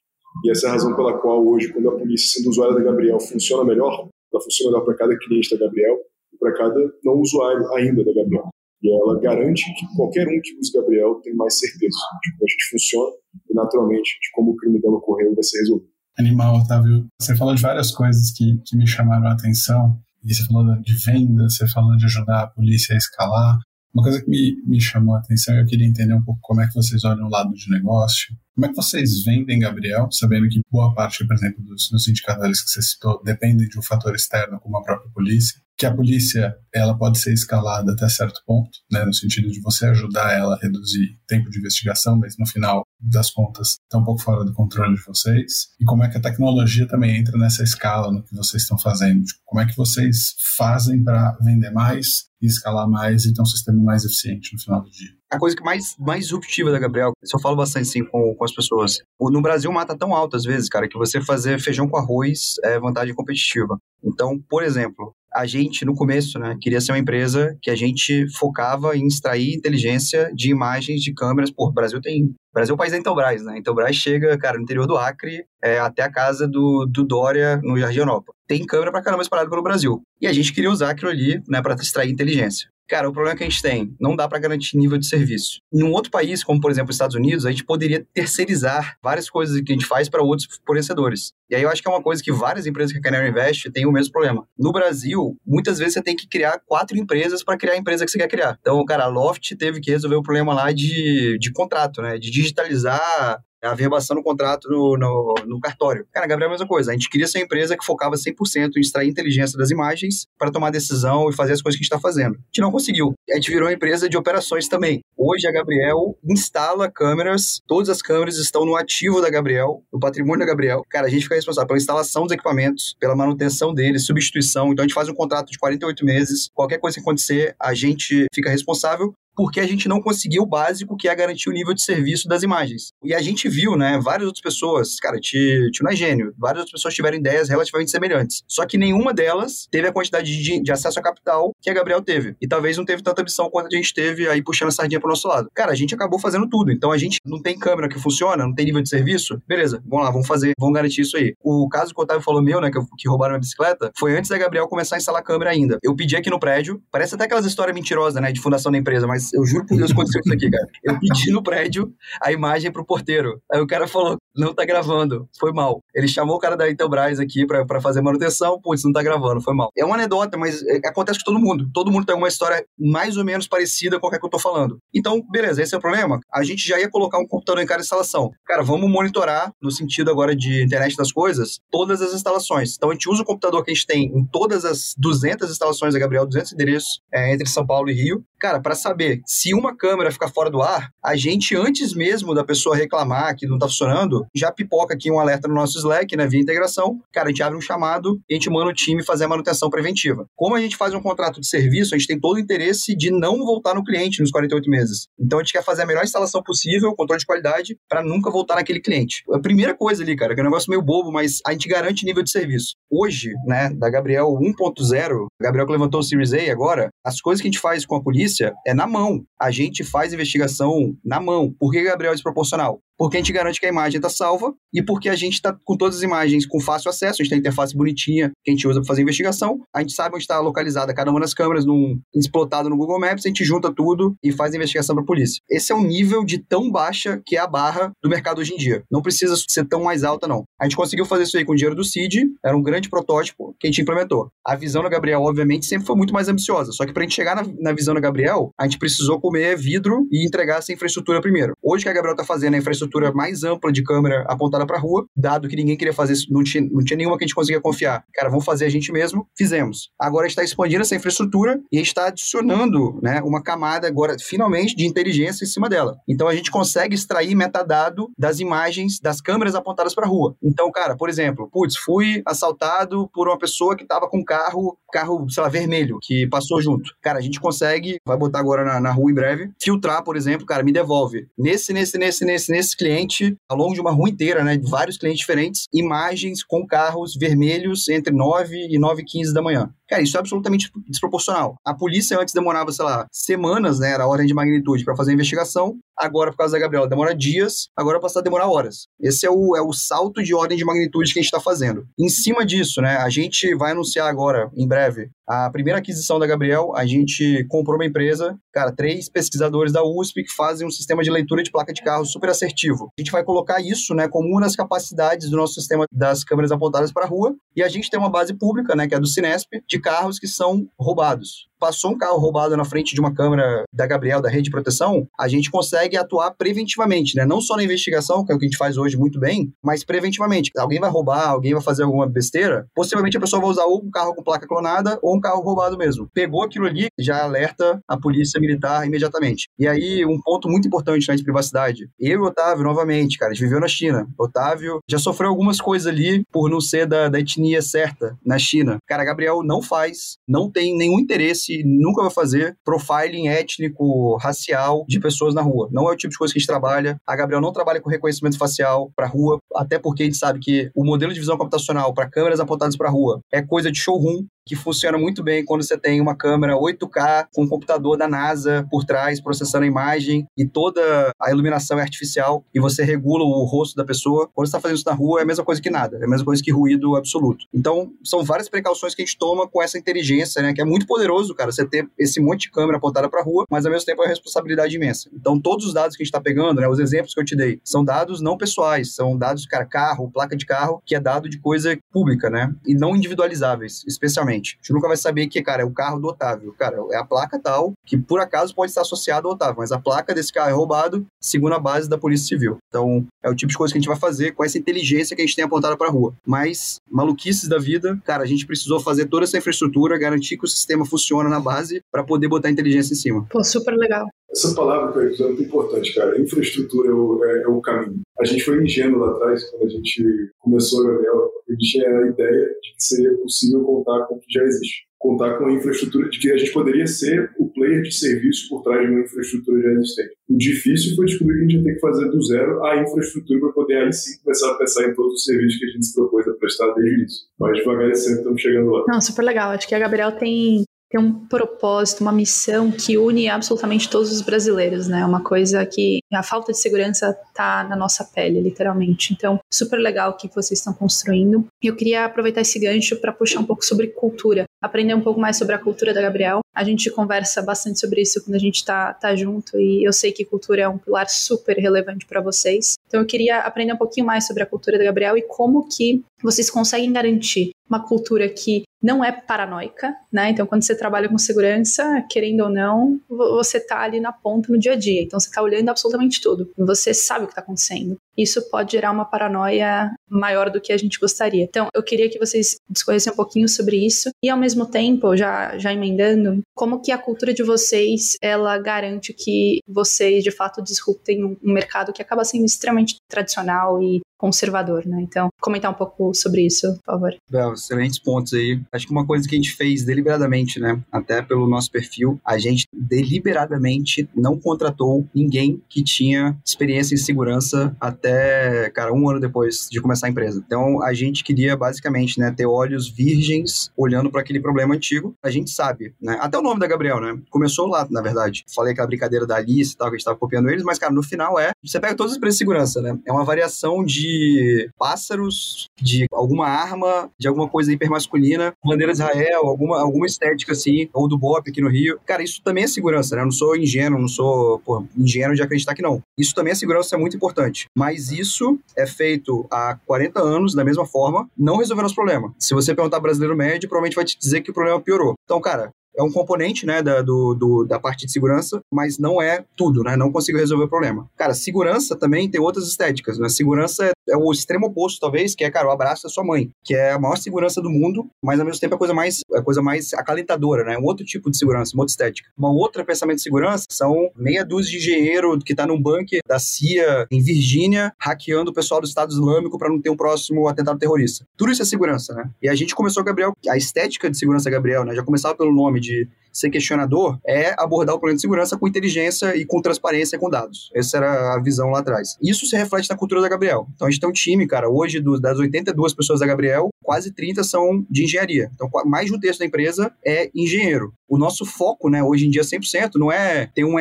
E essa é a razão pela qual hoje, quando a polícia, sendo usuária da Gabriel, funciona melhor, ela funciona melhor para cada cliente da Gabriel e para cada não usuário ainda da Gabriel. E ela garante que qualquer um que use Gabriel tem mais certeza de como a gente funciona e, naturalmente, de como o crime dela ocorreu vai ser resolvido. Animal, Otávio. Você falou de várias coisas que, que me chamaram a atenção. E você falou de venda, você falou de ajudar a polícia a escalar. Uma coisa que me, me chamou a atenção, eu queria entender um pouco como é que vocês olham o lado de negócio. Como é que vocês vendem, Gabriel, sabendo que boa parte, por exemplo, dos, dos indicadores que você citou dependem de um fator externo, como a própria polícia? Que a polícia ela pode ser escalada até certo ponto, né, no sentido de você ajudar ela a reduzir tempo de investigação, mas no final das contas está um pouco fora do controle de vocês. E como é que a tecnologia também entra nessa escala no que vocês estão fazendo? Tipo, como é que vocês fazem para vender mais e escalar mais e ter um sistema mais eficiente no final do dia? A coisa que mais, mais disruptiva da Gabriel, isso eu falo bastante assim com, com as pessoas. No Brasil, mata tão alto às vezes, cara, que você fazer feijão com arroz é vantagem competitiva. Então, por exemplo, a gente, no começo, né, queria ser uma empresa que a gente focava em extrair inteligência de imagens de câmeras. Por Brasil tem. Brasil é o país da Intelbras, né? Intelbras chega, cara, no interior do Acre, é, até a casa do, do Dória, no Jardim Europa. Tem câmera pra caramba espalhada pelo Brasil. E a gente queria usar aquilo ali, né, para extrair inteligência. Cara, o problema que a gente tem, não dá para garantir nível de serviço. Em um outro país, como por exemplo os Estados Unidos, a gente poderia terceirizar várias coisas que a gente faz para outros fornecedores. E aí eu acho que é uma coisa que várias empresas que a Canary Invest têm o mesmo problema. No Brasil, muitas vezes você tem que criar quatro empresas para criar a empresa que você quer criar. Então, cara, a Loft teve que resolver o problema lá de, de contrato, né? De digitalizar averbação no contrato no, no, no, cartório. Cara, a Gabriel a mesma coisa. A gente queria ser uma empresa que focava 100% em extrair inteligência das imagens para tomar decisão e fazer as coisas que a gente está fazendo. A gente não conseguiu. A gente virou uma empresa de operações também. Hoje a Gabriel instala câmeras, todas as câmeras estão no ativo da Gabriel, no patrimônio da Gabriel. Cara, a gente fica responsável pela instalação dos equipamentos, pela manutenção deles, substituição. Então a gente faz um contrato de 48 meses. Qualquer coisa que acontecer, a gente fica responsável porque a gente não conseguiu o básico, que é garantir o nível de serviço das imagens. E a gente viu, né, várias outras pessoas, cara, Tio não é gênio, várias outras pessoas tiveram ideias relativamente semelhantes. Só que nenhuma delas teve a quantidade de, de acesso a capital que a Gabriel teve. E talvez não teve tanta ambição quanto a gente teve aí puxando a sardinha pro nosso lado. Cara, a gente acabou fazendo tudo. Então a gente não tem câmera que funciona, não tem nível de serviço. Beleza, vamos lá, vamos fazer, vamos garantir isso aí. O caso que o Otávio falou meu, né, que, que roubaram minha bicicleta, foi antes da Gabriel começar a instalar câmera ainda. Eu pedi aqui no prédio, parece até aquelas histórias mentirosas, né, de fundação da empresa, mas eu juro por Deus aconteceu isso aqui, cara. Eu pedi no prédio a imagem pro porteiro. Aí o cara falou, não tá gravando, foi mal. Ele chamou o cara da Intelbras aqui pra, pra fazer manutenção, putz, não tá gravando, foi mal. É uma anedota, mas é, acontece com todo mundo. Todo mundo tem uma história mais ou menos parecida com a que eu tô falando. Então, beleza, esse é o problema. A gente já ia colocar um computador em cada instalação. Cara, vamos monitorar, no sentido agora de internet das coisas, todas as instalações. Então, a gente usa o computador que a gente tem em todas as 200 instalações da Gabriel, 200 endereços é, entre São Paulo e Rio. Cara, para saber se uma câmera ficar fora do ar, a gente, antes mesmo da pessoa reclamar que não tá funcionando, já pipoca aqui um alerta no nosso Slack, né, via integração. Cara, a gente abre um chamado e a gente manda o time fazer a manutenção preventiva. Como a gente faz um contrato de serviço, a gente tem todo o interesse de não voltar no cliente nos 48 meses. Então, a gente quer fazer a melhor instalação possível, controle de qualidade, para nunca voltar naquele cliente. A primeira coisa ali, cara, que é um negócio meio bobo, mas a gente garante nível de serviço. Hoje, né, da Gabriel 1.0, Gabriel que levantou o Series A agora, as coisas que a gente faz com a polícia é na mão. A gente faz investigação na mão. Por que Gabriel é desproporcional? Porque a gente garante que a imagem está salva e porque a gente está com todas as imagens com fácil acesso, a gente tem a interface bonitinha que a gente usa para fazer investigação, a gente sabe onde está localizada cada uma das câmeras, num, explotado no Google Maps, a gente junta tudo e faz a investigação para a polícia. Esse é o nível de tão baixa que é a barra do mercado hoje em dia. Não precisa ser tão mais alta, não. A gente conseguiu fazer isso aí com o dinheiro do CID, era um grande protótipo que a gente implementou. A visão da Gabriel, obviamente, sempre foi muito mais ambiciosa, só que para a gente chegar na, na visão da Gabriel, a gente precisou comer vidro e entregar essa infraestrutura primeiro. Hoje que a Gabriel está fazendo a infraestrutura mais ampla de câmera apontada para a rua, dado que ninguém queria fazer isso, não tinha, não tinha nenhuma que a gente conseguia confiar. Cara, vamos fazer a gente mesmo, fizemos. Agora está expandindo essa infraestrutura e está adicionando né, uma camada agora, finalmente, de inteligência em cima dela. Então a gente consegue extrair metadado das imagens das câmeras apontadas para a rua. Então, cara, por exemplo, putz, fui assaltado por uma pessoa que estava com um carro, carro, sei lá, vermelho, que passou junto. Cara, a gente consegue, vai botar agora na, na rua em breve, filtrar, por exemplo, cara, me devolve. Nesse, nesse, nesse, nesse, nesse cliente, ao longo de uma rua inteira, né, de vários clientes diferentes, imagens com carros vermelhos entre 9 e 9 e 15 da manhã. Cara, isso é absolutamente desproporcional. A polícia antes demorava, sei lá, semanas, né? Era a ordem de magnitude para fazer a investigação. Agora, por causa da Gabriela, demora dias. Agora passa a demorar horas. Esse é o, é o salto de ordem de magnitude que a gente está fazendo. Em cima disso, né? A gente vai anunciar agora, em breve, a primeira aquisição da Gabriel. A gente comprou uma empresa, cara, três pesquisadores da USP que fazem um sistema de leitura de placa de carro super assertivo. A gente vai colocar isso, né, como uma das capacidades do nosso sistema das câmeras apontadas para a rua. E a gente tem uma base pública, né, que é do Cinesp, de carros que são roubados passou um carro roubado na frente de uma câmera da Gabriel, da rede de proteção, a gente consegue atuar preventivamente, né? Não só na investigação, que é o que a gente faz hoje muito bem, mas preventivamente. Alguém vai roubar, alguém vai fazer alguma besteira, possivelmente a pessoa vai usar ou um carro com placa clonada ou um carro roubado mesmo. Pegou aquilo ali, já alerta a polícia militar imediatamente. E aí, um ponto muito importante na de privacidade. Eu e o Otávio, novamente, cara, a gente viveu na China. Otávio já sofreu algumas coisas ali por não ser da, da etnia certa na China. Cara, Gabriel não faz, não tem nenhum interesse nunca vai fazer profiling étnico, racial de pessoas na rua. Não é o tipo de coisa que a gente trabalha. A Gabriel não trabalha com reconhecimento facial para rua, até porque a gente sabe que o modelo de visão computacional para câmeras apontadas para rua é coisa de showroom que funciona muito bem quando você tem uma câmera 8K com um computador da NASA por trás processando a imagem e toda a iluminação é artificial e você regula o rosto da pessoa. Quando você está fazendo isso na rua é a mesma coisa que nada, é a mesma coisa que ruído absoluto. Então, são várias precauções que a gente toma com essa inteligência, né, que é muito poderoso, cara, você ter esse monte de câmera apontada para a rua, mas ao mesmo tempo é uma responsabilidade imensa. Então, todos os dados que a gente está pegando, né, os exemplos que eu te dei, são dados não pessoais, são dados, cara, carro, placa de carro, que é dado de coisa pública, né, e não individualizáveis, especialmente. Diretamente. A gente nunca vai saber que, cara, é o carro do Otávio. Cara, é a placa tal, que por acaso pode estar associada ao Otávio, mas a placa desse carro é roubado segundo a base da Polícia Civil. Então, é o tipo de coisa que a gente vai fazer com essa inteligência que a gente tem apontada para a rua. Mas, maluquices da vida, cara, a gente precisou fazer toda essa infraestrutura, garantir que o sistema funciona na base para poder botar inteligência em cima. Pô, super legal. Essa palavra que eu é muito importante, cara. Infraestrutura é o, é, é o, caminho. A gente foi ingênuo lá atrás, quando a gente começou a Gabriel, a gente tinha a ideia de que seria possível contar com o que já existe. Contar com a infraestrutura, de que a gente poderia ser o player de serviço por trás de uma infraestrutura já existente. O difícil foi descobrir que a gente ia ter que fazer do zero a infraestrutura para poder aí sim começar a pensar em todos os serviços que a gente se propôs a prestar desde o início. Mas devagar e sempre estamos chegando lá. Não, super legal. Acho que a Gabriel tem tem um propósito, uma missão que une absolutamente todos os brasileiros, né? Uma coisa que a falta de segurança tá na nossa pele, literalmente. Então, super legal o que vocês estão construindo. Eu queria aproveitar esse gancho para puxar um pouco sobre cultura, aprender um pouco mais sobre a cultura da Gabriel. A gente conversa bastante sobre isso quando a gente tá, tá junto e eu sei que cultura é um pilar super relevante para vocês. Então, eu queria aprender um pouquinho mais sobre a cultura da Gabriel e como que vocês conseguem garantir uma cultura que não é paranoica, né? Então, quando você trabalha com segurança, querendo ou não, você tá ali na ponta no dia a dia. Então, você tá olhando absolutamente tudo. Você sabe o que está acontecendo. Isso pode gerar uma paranoia maior do que a gente gostaria. Então, eu queria que vocês discorressem um pouquinho sobre isso e, ao mesmo tempo, já, já emendando, como que a cultura de vocês ela garante que vocês, de fato, disruptem um, um mercado que acaba sendo extremamente tradicional e conservador, né? Então, comentar um pouco sobre isso, por favor. Bel, excelentes pontos aí. Acho que uma coisa que a gente fez deliberadamente, né? Até pelo nosso perfil, a gente deliberadamente não contratou ninguém que tinha experiência em segurança até, cara, um ano depois de começar a empresa. Então, a gente queria basicamente, né, ter olhos virgens olhando para aquele problema antigo. A gente sabe, né? Até o nome da Gabriel, né? Começou lá, na verdade. Falei aquela brincadeira da Alice e tal, que a gente tava copiando eles, mas, cara, no final é. Você pega todas as empresas de segurança, né? É uma variação de pássaros, de alguma arma, de alguma coisa hipermasculina, bandeira de Israel, alguma, alguma estética assim, ou do BOP aqui no Rio. Cara, isso também é segurança, né? Eu não sou ingênuo, não sou pô, ingênuo de acreditar que não. Isso também é segurança, é muito importante. Mas isso é feito há 40 anos, da mesma forma, não resolvendo os problemas. Se você perguntar brasileiro médio, provavelmente vai te dizer que o problema piorou. Então, cara, é um componente, né, da, do, do, da parte de segurança, mas não é tudo, né? Não consigo resolver o problema. Cara, segurança também tem outras estéticas, né? Segurança é, é o extremo oposto, talvez, que é, cara, o abraço da sua mãe, que é a maior segurança do mundo, mas ao mesmo tempo é a coisa mais, a coisa mais acalentadora, né? Um outro tipo de segurança, uma outra estética. Uma outra pensamento de segurança são meia dúzia de engenheiro que tá num bunker da CIA em Virgínia, hackeando o pessoal do Estado Islâmico para não ter um próximo atentado terrorista. Tudo isso é segurança, né? E a gente começou, Gabriel, a estética de segurança Gabriel, né? Já começava pelo nome de ser questionador é abordar o problema de segurança com inteligência e com transparência com dados. Essa era a visão lá atrás. Isso se reflete na cultura da Gabriel. Então a gente tem um time, cara, hoje das 82 pessoas da Gabriel, quase 30 são de engenharia. Então mais de um terço da empresa é engenheiro. O nosso foco, né, hoje em dia 100%, não é ter um,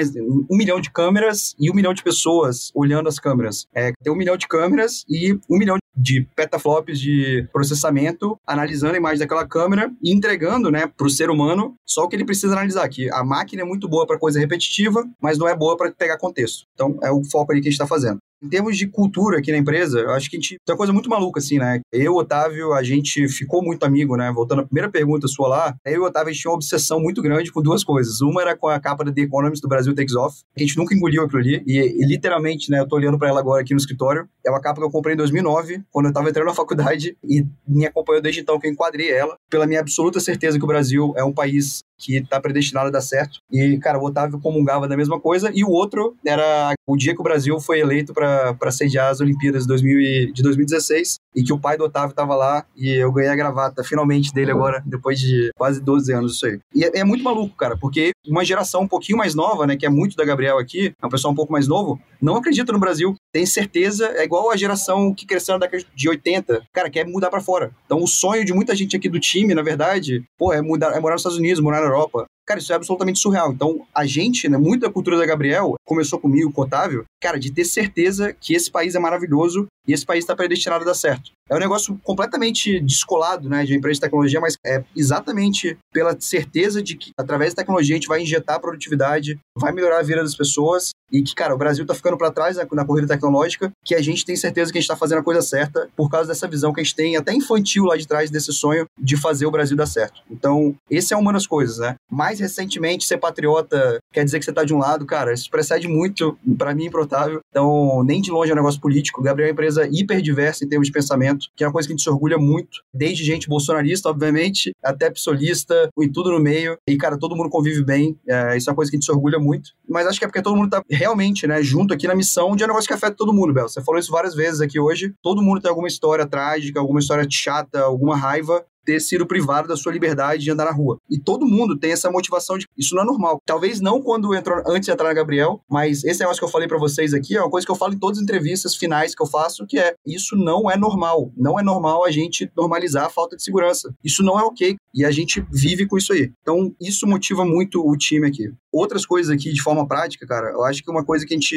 um milhão de câmeras e um milhão de pessoas olhando as câmeras. É ter um milhão de câmeras e um milhão de petaflops de processamento, analisando a imagem daquela câmera e entregando, né, para o ser humano só o que ele precisa analisar. Que a máquina é muito boa para coisa repetitiva, mas não é boa para pegar contexto. Então, é o foco ali que a gente está fazendo. Em termos de cultura aqui na empresa, eu acho que a gente tem uma coisa muito maluca, assim, né? Eu, Otávio, a gente ficou muito amigo, né? Voltando à primeira pergunta sua lá, eu e Otávio a gente tinha uma obsessão muito grande com duas coisas. Uma era com a capa da The Economist do Brasil Takes Off, que a gente nunca engoliu aquilo ali. E, e literalmente, né? Eu tô olhando para ela agora aqui no escritório. É uma capa que eu comprei em 2009, quando eu tava entrando na faculdade, e me acompanhou desde então que eu enquadrei ela, pela minha absoluta certeza que o Brasil é um país que está predestinado a dar certo. E, cara, o Otávio comungava da mesma coisa. E o outro era o dia que o Brasil foi eleito para sediar as Olimpíadas de, 2000, de 2016 e que o pai do Otávio estava lá e eu ganhei a gravata finalmente dele agora, depois de quase 12 anos isso aí. E é, é, muito maluco, cara, porque uma geração um pouquinho mais nova, né, que é muito da Gabriel aqui, é um pessoal um pouco mais novo, não acredita no Brasil. Tem certeza, é igual a geração que cresceu na década de 80, cara, quer mudar para fora. Então o sonho de muita gente aqui do time, na verdade, pô, é mudar, é morar nos Estados Unidos, morar na Europa. Cara, isso é absolutamente surreal. Então, a gente, né, muito da cultura da Gabriel, começou comigo, com o Otávio, cara, de ter certeza que esse país é maravilhoso e esse país está predestinado a dar certo. É um negócio completamente descolado né, de empresa de tecnologia, mas é exatamente pela certeza de que, através da tecnologia, a gente vai injetar produtividade, vai melhorar a vida das pessoas e que, cara, o Brasil está ficando para trás na, na, corrida tecnológica, que a gente tem certeza que a gente está fazendo a coisa certa por causa dessa visão que a gente tem, até infantil lá de trás, desse sonho de fazer o Brasil dar certo. Então, esse é uma das coisas, né? Mais recentemente, ser patriota quer dizer que você está de um lado, cara, isso precede muito, para mim, improtável. Então, nem de longe é um negócio político. Gabriel é uma empresa hiper diversa em termos de pensamento, que é uma coisa que a gente se orgulha muito, desde gente bolsonarista, obviamente, até psolista, e tudo no meio. E, cara, todo mundo convive bem. É, isso é uma coisa que a gente se orgulha muito. Mas acho que é porque todo mundo tá realmente, né, junto aqui na missão de um negócio que afeta todo mundo, Bel. Você falou isso várias vezes aqui hoje. Todo mundo tem alguma história trágica, alguma história chata, alguma raiva ter sido privado da sua liberdade de andar na rua. E todo mundo tem essa motivação de isso não é normal. Talvez não quando entrou antes de entrar na Gabriel, mas esse negócio que eu falei para vocês aqui é uma coisa que eu falo em todas as entrevistas finais que eu faço, que é isso não é normal. Não é normal a gente normalizar a falta de segurança. Isso não é ok. E a gente vive com isso aí. Então, isso motiva muito o time aqui. Outras coisas aqui de forma prática, cara, eu acho que uma coisa que a gente,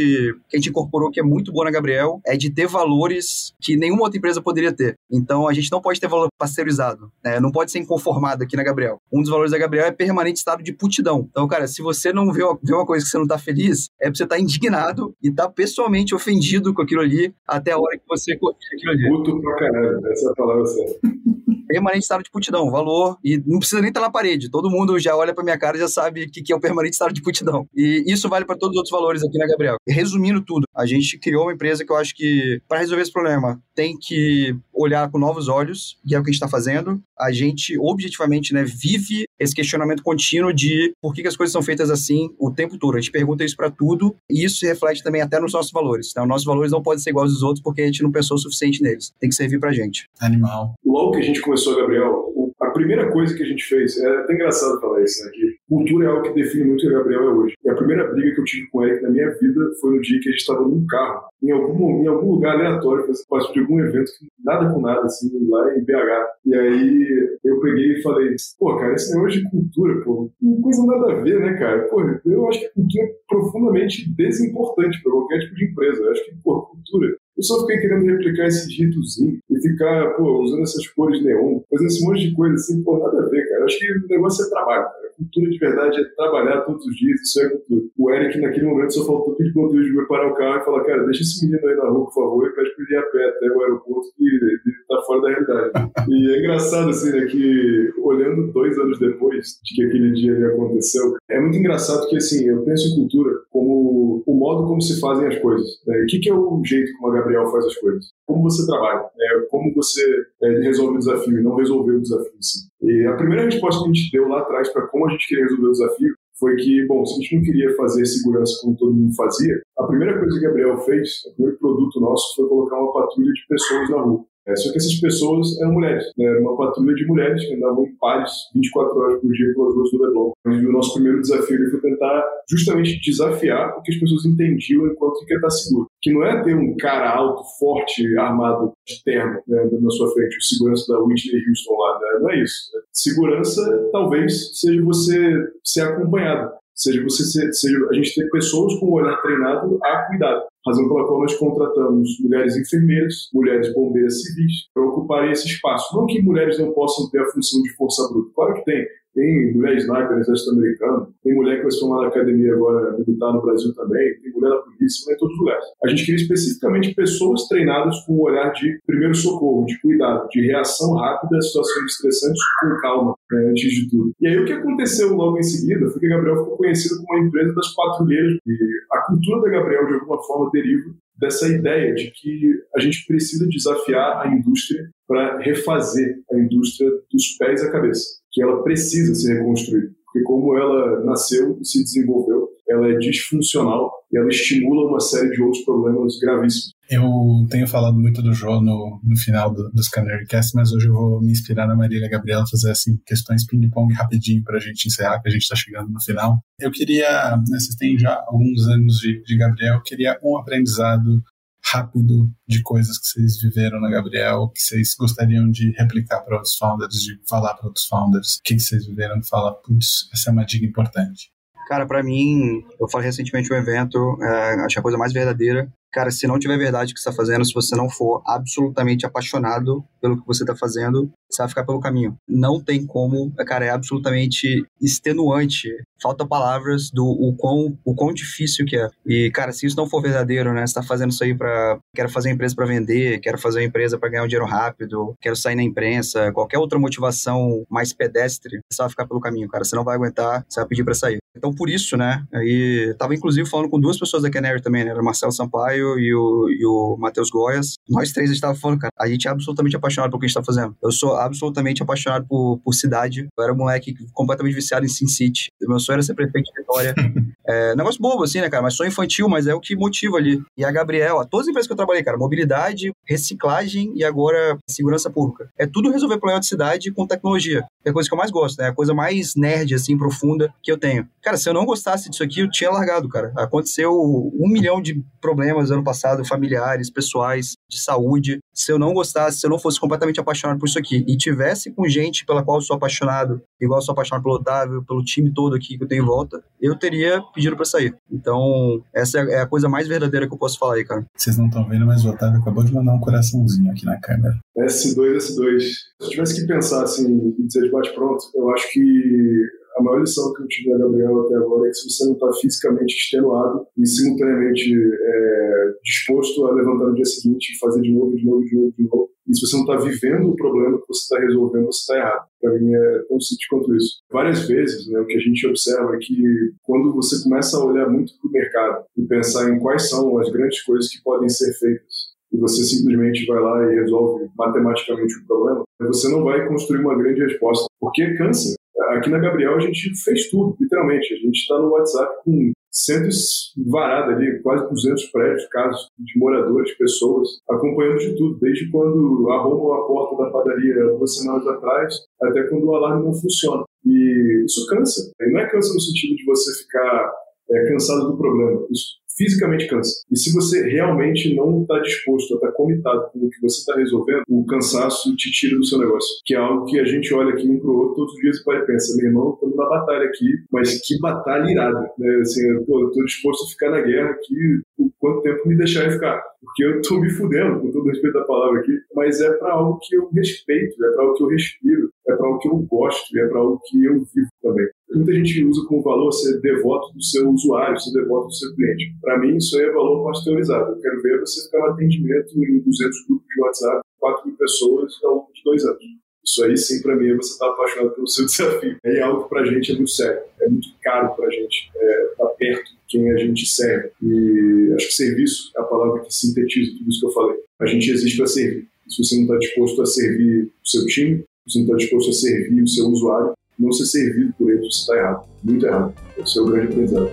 que a gente incorporou que é muito boa na Gabriel é de ter valores que nenhuma outra empresa poderia ter. Então, a gente não pode ter valor pasteurizado. É, não pode ser inconformado aqui na Gabriel. Um dos valores da Gabriel é permanente estado de putidão. Então, cara, se você não vê, vê uma coisa que você não tá feliz, é pra você estar tá indignado e tá pessoalmente ofendido com aquilo ali até a hora que você corrige aquilo ali. Puto pra caralho, essa é a palavra certa. permanente estado de putidão, valor, e não precisa nem estar na parede. Todo mundo já olha pra minha cara e já sabe o que, que é o permanente estado de putidão. E isso vale para todos os outros valores aqui na Gabriel. Resumindo tudo, a gente criou uma empresa que eu acho que, para resolver esse problema, tem que olhar com novos olhos, e é o que a gente está fazendo. A gente, objetivamente, né, vive esse questionamento contínuo de por que, que, as coisas são feitas assim o tempo todo. A gente pergunta isso para tudo, e isso se reflete também até nos nossos valores. Então, nossos valores não podem ser iguais aos outros porque a gente não pensou o suficiente neles. Tem que servir pra gente. Animal. Logo que a gente começou, Gabriel, primeira coisa que a gente fez, é até engraçado falar isso, né? Que cultura é algo que define muito o Gabriel é hoje. E a primeira briga que eu tive com ele na minha vida foi no dia que a gente estava num carro, em algum, em algum lugar aleatório, participando de algum evento, nada com nada, assim, lá em BH. E aí eu peguei e falei, pô, cara, esse negócio de cultura, pô, não coisa nada a ver, né, cara? Pô, eu acho que a cultura é profundamente desimportante para qualquer tipo de empresa. Eu acho que, pô, cultura eu só fiquei querendo replicar esse ritozinho ficar, pô, usando essas cores neon, fazendo esse monte de coisa assim, pô, nada a ver, cara. Acho que o negócio é trabalho, cara. Cultura de verdade é trabalhar todos os dias, isso é cultura. O Eric, naquele momento, só faltou pedir pro Deus de parar o carro e falar, cara, deixa esse menino aí na rua, por favor, e pede pra ele ir a pé até o aeroporto, que ele tá fora da realidade. e é engraçado, assim, né, que olhando dois anos depois de que aquele dia ali aconteceu, é muito engraçado que, assim, eu penso em cultura como o modo como se fazem as coisas. Né? O que, que é o jeito como a Gabriel faz as coisas? Como você trabalha? Né? Como você é, resolve o desafio e não resolver o desafio em si? E a primeira resposta que a gente deu lá atrás para como a gente queria resolver o desafio foi que, bom, se a gente não queria fazer segurança como todo mundo fazia, a primeira coisa que o Gabriel fez, o primeiro produto nosso, foi colocar uma patrulha de pessoas na rua. É, só que essas pessoas eram mulheres, né? era uma patrulha de mulheres que andavam em pares 24 horas por dia pelas ruas do Leblon. E o nosso primeiro desafio foi tentar justamente desafiar o que as pessoas entendiam enquanto que estar seguro. Que não é ter um cara alto, forte, armado de terno né, na sua frente, o segurança da Whitney Houston lá, né? não é isso. Né? Segurança talvez seja você ser acompanhado seja você seja a gente ter pessoas com o olhar treinado a cuidar razão pela qual nós contratamos mulheres enfermeiras, mulheres bombeiras civis, para ocuparem esse espaço. Não que mulheres não possam ter a função de força bruta, claro que tem. Tem mulher sniper no exército americano, tem mulher que vai se formar na academia agora militar no Brasil também, tem mulher na polícia, em todos os lugares. A gente queria especificamente pessoas treinadas com o olhar de primeiro socorro, de cuidado, de reação rápida a situações estressantes com calma, né, antes de tudo. E aí o que aconteceu logo em seguida foi que a Gabriel ficou conhecida como a empresa das patrulheiras. E a cultura da Gabriel, de alguma forma, deriva dessa ideia de que a gente precisa desafiar a indústria para refazer a indústria dos pés à cabeça, que ela precisa ser reconstruída, porque como ela nasceu e se desenvolveu, ela é disfuncional e ela estimula uma série de outros problemas gravíssimos. Eu tenho falado muito do João no, no final do, dos Canarycast, mas hoje eu vou me inspirar na Marília Gabriela fazer assim questões ping-pong rapidinho para a gente encerrar, que a gente está chegando no final. Eu queria, né, vocês têm já alguns anos de, de Gabriel, eu queria um aprendizado rápido de coisas que vocês viveram na Gabriel, que vocês gostariam de replicar para outros founders, de falar para outros founders, o que vocês viveram, falar, putz, essa é uma dica importante. Cara, para mim, eu falei recentemente um evento, é, acho a coisa mais verdadeira Cara, se não tiver verdade o que você está fazendo, se você não for absolutamente apaixonado pelo que você está fazendo, você vai ficar pelo caminho. Não tem como, cara, é absolutamente extenuante. Falta palavras do o quão, o quão difícil que é. E, cara, se isso não for verdadeiro, né? Você tá fazendo isso aí para quero fazer uma empresa para vender, quero fazer uma empresa para ganhar um dinheiro rápido, quero sair na imprensa, qualquer outra motivação mais pedestre, você vai ficar pelo caminho, cara. Você não vai aguentar, você vai pedir para sair. Então, por isso, né? Aí, tava inclusive falando com duas pessoas da Canary também, né? O Marcelo Sampaio e o, e o Matheus Goias. Nós três a tava falando, cara, a gente é absolutamente apaixonado pelo que a gente tá fazendo. Eu sou absolutamente apaixonado por, por cidade. Eu era um moleque completamente viciado em Sin City. Meu sonho era ser prefeito de Vitória. é, negócio bobo, assim, né, cara? Mas sonho infantil, mas é o que motiva ali. E a Gabriel, todas as empresas que eu trabalhei, cara, mobilidade, reciclagem e agora segurança pública. É tudo resolver problema de cidade com tecnologia. É a coisa que eu mais gosto, né? É a coisa mais nerd, assim, profunda que eu tenho. Cara, se eu não gostasse disso aqui, eu tinha largado, cara. Aconteceu um milhão de problemas ano passado, familiares, pessoais, de saúde. Se eu não gostasse, se eu não fosse completamente apaixonado por isso aqui e tivesse com gente pela qual eu sou apaixonado, igual eu sou apaixonado pelo Otávio, pelo time todo aqui que eu tenho em volta, eu teria pedido para sair. Então, essa é a coisa mais verdadeira que eu posso falar aí, cara. Vocês não estão vendo, mas o Otávio acabou de mandar um coraçãozinho aqui na câmera. S2, S2. Se eu tivesse que pensar assim e dizer de bate-pronto, eu acho que a maior lição que eu tive da Gabriel até agora é que se você não está fisicamente extenuado e simultaneamente é, disposto a levantar no dia seguinte e fazer de novo, de novo, de novo, de novo, e se você não está vivendo o problema que você está resolvendo, você está errado. Para mim é tão simples quanto isso. Várias vezes, né, o que a gente observa é que quando você começa a olhar muito para o mercado e pensar em quais são as grandes coisas que podem ser feitas, e você simplesmente vai lá e resolve matematicamente o problema, você não vai construir uma grande resposta, porque cansa. Aqui na Gabriel a gente fez tudo, literalmente. A gente está no WhatsApp com centos varada ali, quase 200 prédios, casos de moradores, pessoas, acompanhando de tudo, desde quando arrombam a porta da padaria duas semanas atrás, até quando o alarme não funciona. E isso cansa. E não é cansa no sentido de você ficar é, cansado do problema. Isso fisicamente cansa. E se você realmente não está disposto a estar tá com o que você está resolvendo, o cansaço te tira do seu negócio. Que é algo que a gente olha aqui um pro outro todos os dias e pensa, meu irmão, estamos na batalha aqui, mas que batalha irada. Né? Assim, pô, eu tô disposto a ficar na guerra aqui o quanto tempo me deixarem ficar. Porque eu tô me fudendo, com todo respeito à palavra aqui, mas é para algo que eu respeito, é para algo que eu respiro, é para algo que eu gosto, é para algo que eu vivo também. Muita gente usa como valor ser devoto do seu usuário, ser devoto do seu cliente. Para mim, isso aí é valor pasteurizado. Eu quero ver você ficar no atendimento em 200 grupos de WhatsApp, 4 mil pessoas ao longo de dois anos. Isso aí, sim, para mim, você estar tá apaixonado pelo seu desafio. É algo que para a gente é muito sério, é muito caro para a gente estar é, tá perto de quem a gente serve. E acho que serviço é a palavra que sintetiza tudo isso que eu falei. A gente existe para servir. Se você não está disposto a servir o seu time, se você não está disposto a servir o seu usuário, não ser servido por ele, você está errado. Muito errado. Esse é o grande aprendizado.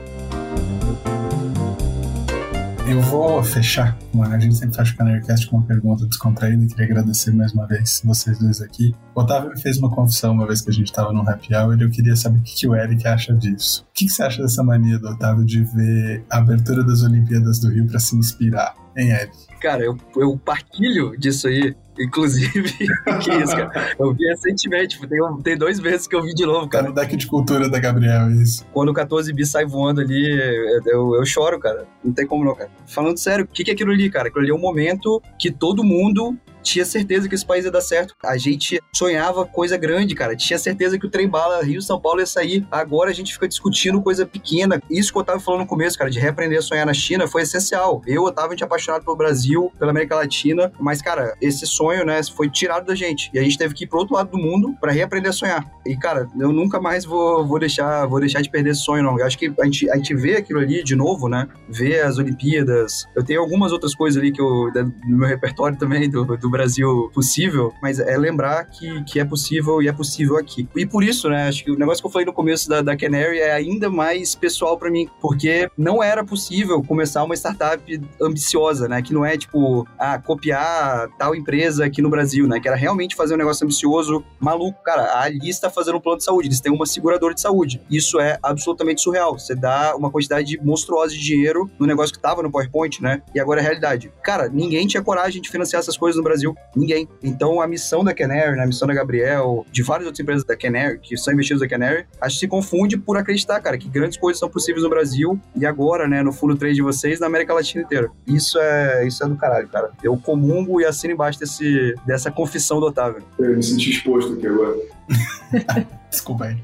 Eu vou fechar. A gente sempre fecha o Canarcast com uma pergunta descontraída. Queria agradecer mais uma vez vocês dois aqui. O Otávio me fez uma confissão uma vez que a gente estava no happy hour e eu queria saber o que, que o Eric acha disso. O que, que você acha dessa mania do Otávio de ver a abertura das Olimpíadas do Rio para se inspirar? Hein, Eric? Cara, eu, eu partilho disso aí. Inclusive, que isso, cara? Eu vi recentemente, tem, tem dois meses que eu vi de novo, cara. Tá no deck de cultura da Gabriel, isso. Quando o 14 bis sai voando ali, eu, eu choro, cara. Não tem como não, cara. Falando sério, o que, que é aquilo ali, cara? Aquilo ali é um momento que todo mundo tinha certeza que esse país ia dar certo. A gente sonhava coisa grande, cara. Tinha certeza que o trem bala Rio-São Paulo ia sair. Agora a gente fica discutindo coisa pequena. Isso que eu tava falando no começo, cara, de reaprender a sonhar na China foi essencial. Eu, Otávio, a gente é apaixonado pelo Brasil, pela América Latina, mas, cara, esse sonho, né, foi tirado da gente. E a gente teve que ir pro outro lado do mundo para reaprender a sonhar. E, cara, eu nunca mais vou, vou, deixar, vou deixar de perder esse sonho, não. Eu acho que a gente, a gente vê aquilo ali de novo, né? Vê as Olimpíadas. Eu tenho algumas outras coisas ali que eu, no meu repertório também, do, do Brasil possível, mas é lembrar que, que é possível e é possível aqui. E por isso, né, acho que o negócio que eu falei no começo da, da Canary é ainda mais pessoal para mim, porque não era possível começar uma startup ambiciosa, né, que não é tipo, ah, copiar tal empresa aqui no Brasil, né, que era realmente fazer um negócio ambicioso, maluco. Cara, a Ali está fazendo um plano de saúde, eles têm uma seguradora de saúde. Isso é absolutamente surreal. Você dá uma quantidade monstruosa de dinheiro no negócio que tava no PowerPoint, né, e agora é realidade. Cara, ninguém tinha coragem de financiar essas coisas no Brasil Brasil? Ninguém. Então a missão da Canary, né, a missão da Gabriel, de várias outras empresas da Canary, que são investidas da Canary, acho que se confunde por acreditar, cara, que grandes coisas são possíveis no Brasil e agora, né, no fundo 3 de vocês, na América Latina inteira. Isso é, isso é do caralho, cara. Eu comungo e assino embaixo desse, dessa confissão do Otávio. Eu me senti exposto aqui agora. Desculpa aí.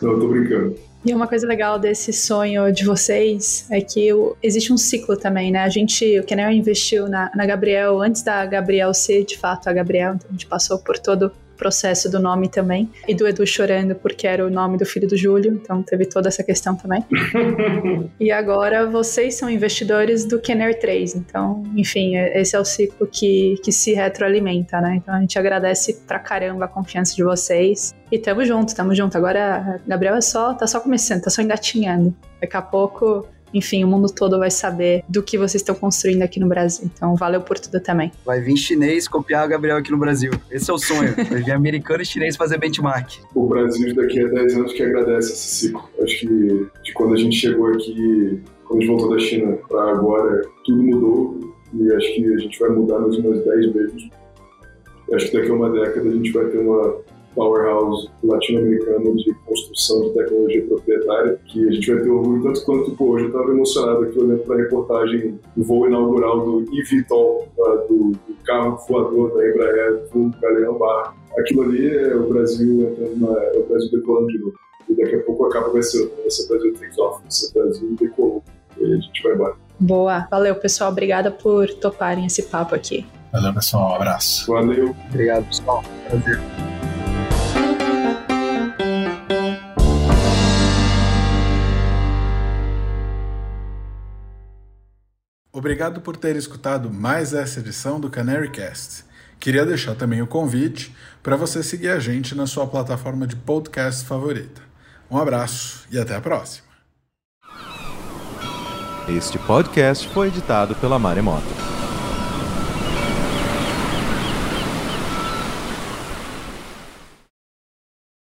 Não, tô brincando. E uma coisa legal desse sonho de vocês é que o, existe um ciclo também, né? A gente, o Kenel investiu na, na Gabriel antes da Gabriel ser de fato a Gabriel, então a gente passou por todo processo do nome também. E do Edu chorando porque era o nome do filho do Júlio, então teve toda essa questão também. e agora vocês são investidores do Kenner 3, então, enfim, é, esse é o ciclo que, que se retroalimenta, né? Então a gente agradece pra caramba a confiança de vocês. E tamo junto, tamo junto. Agora, Gabriel é só, tá só começando, tá só engatinhando. Daqui a pouco enfim, o mundo todo vai saber do que vocês estão construindo aqui no Brasil. Então, valeu por tudo também. Vai vir chinês copiar o Gabriel aqui no Brasil. Esse é o sonho. Vai vir americano e chinês fazer benchmark. O Brasil daqui a 10 anos que agradece esse ciclo. Acho que de quando a gente chegou aqui, quando a gente voltou da China para agora, tudo mudou e acho que a gente vai mudar mais umas 10 vezes. Acho que daqui a uma década a gente vai ter uma powerhouse latino-americano de construção de tecnologia proprietária, que a gente vai ter orgulho tanto quanto, pô, hoje eu estava emocionado aqui olhando para a reportagem do voo inaugural do eVTOL, do, do carro voador da Embraer, do Galeão Bar. Aquilo ali é o Brasil entrando na, é o Brasil decolando de novo. E daqui a pouco acaba vai ser, vai ser Brasil takes off, vai ser Brasil decolou. E a gente vai embora. Boa. Valeu, pessoal. Obrigada por toparem esse papo aqui. Valeu, pessoal. Um abraço. Valeu. Obrigado, pessoal. Prazer. Obrigado por ter escutado mais essa edição do Canary Cast. Queria deixar também o convite para você seguir a gente na sua plataforma de podcast favorita. Um abraço e até a próxima. Este podcast foi editado pela Maremoto.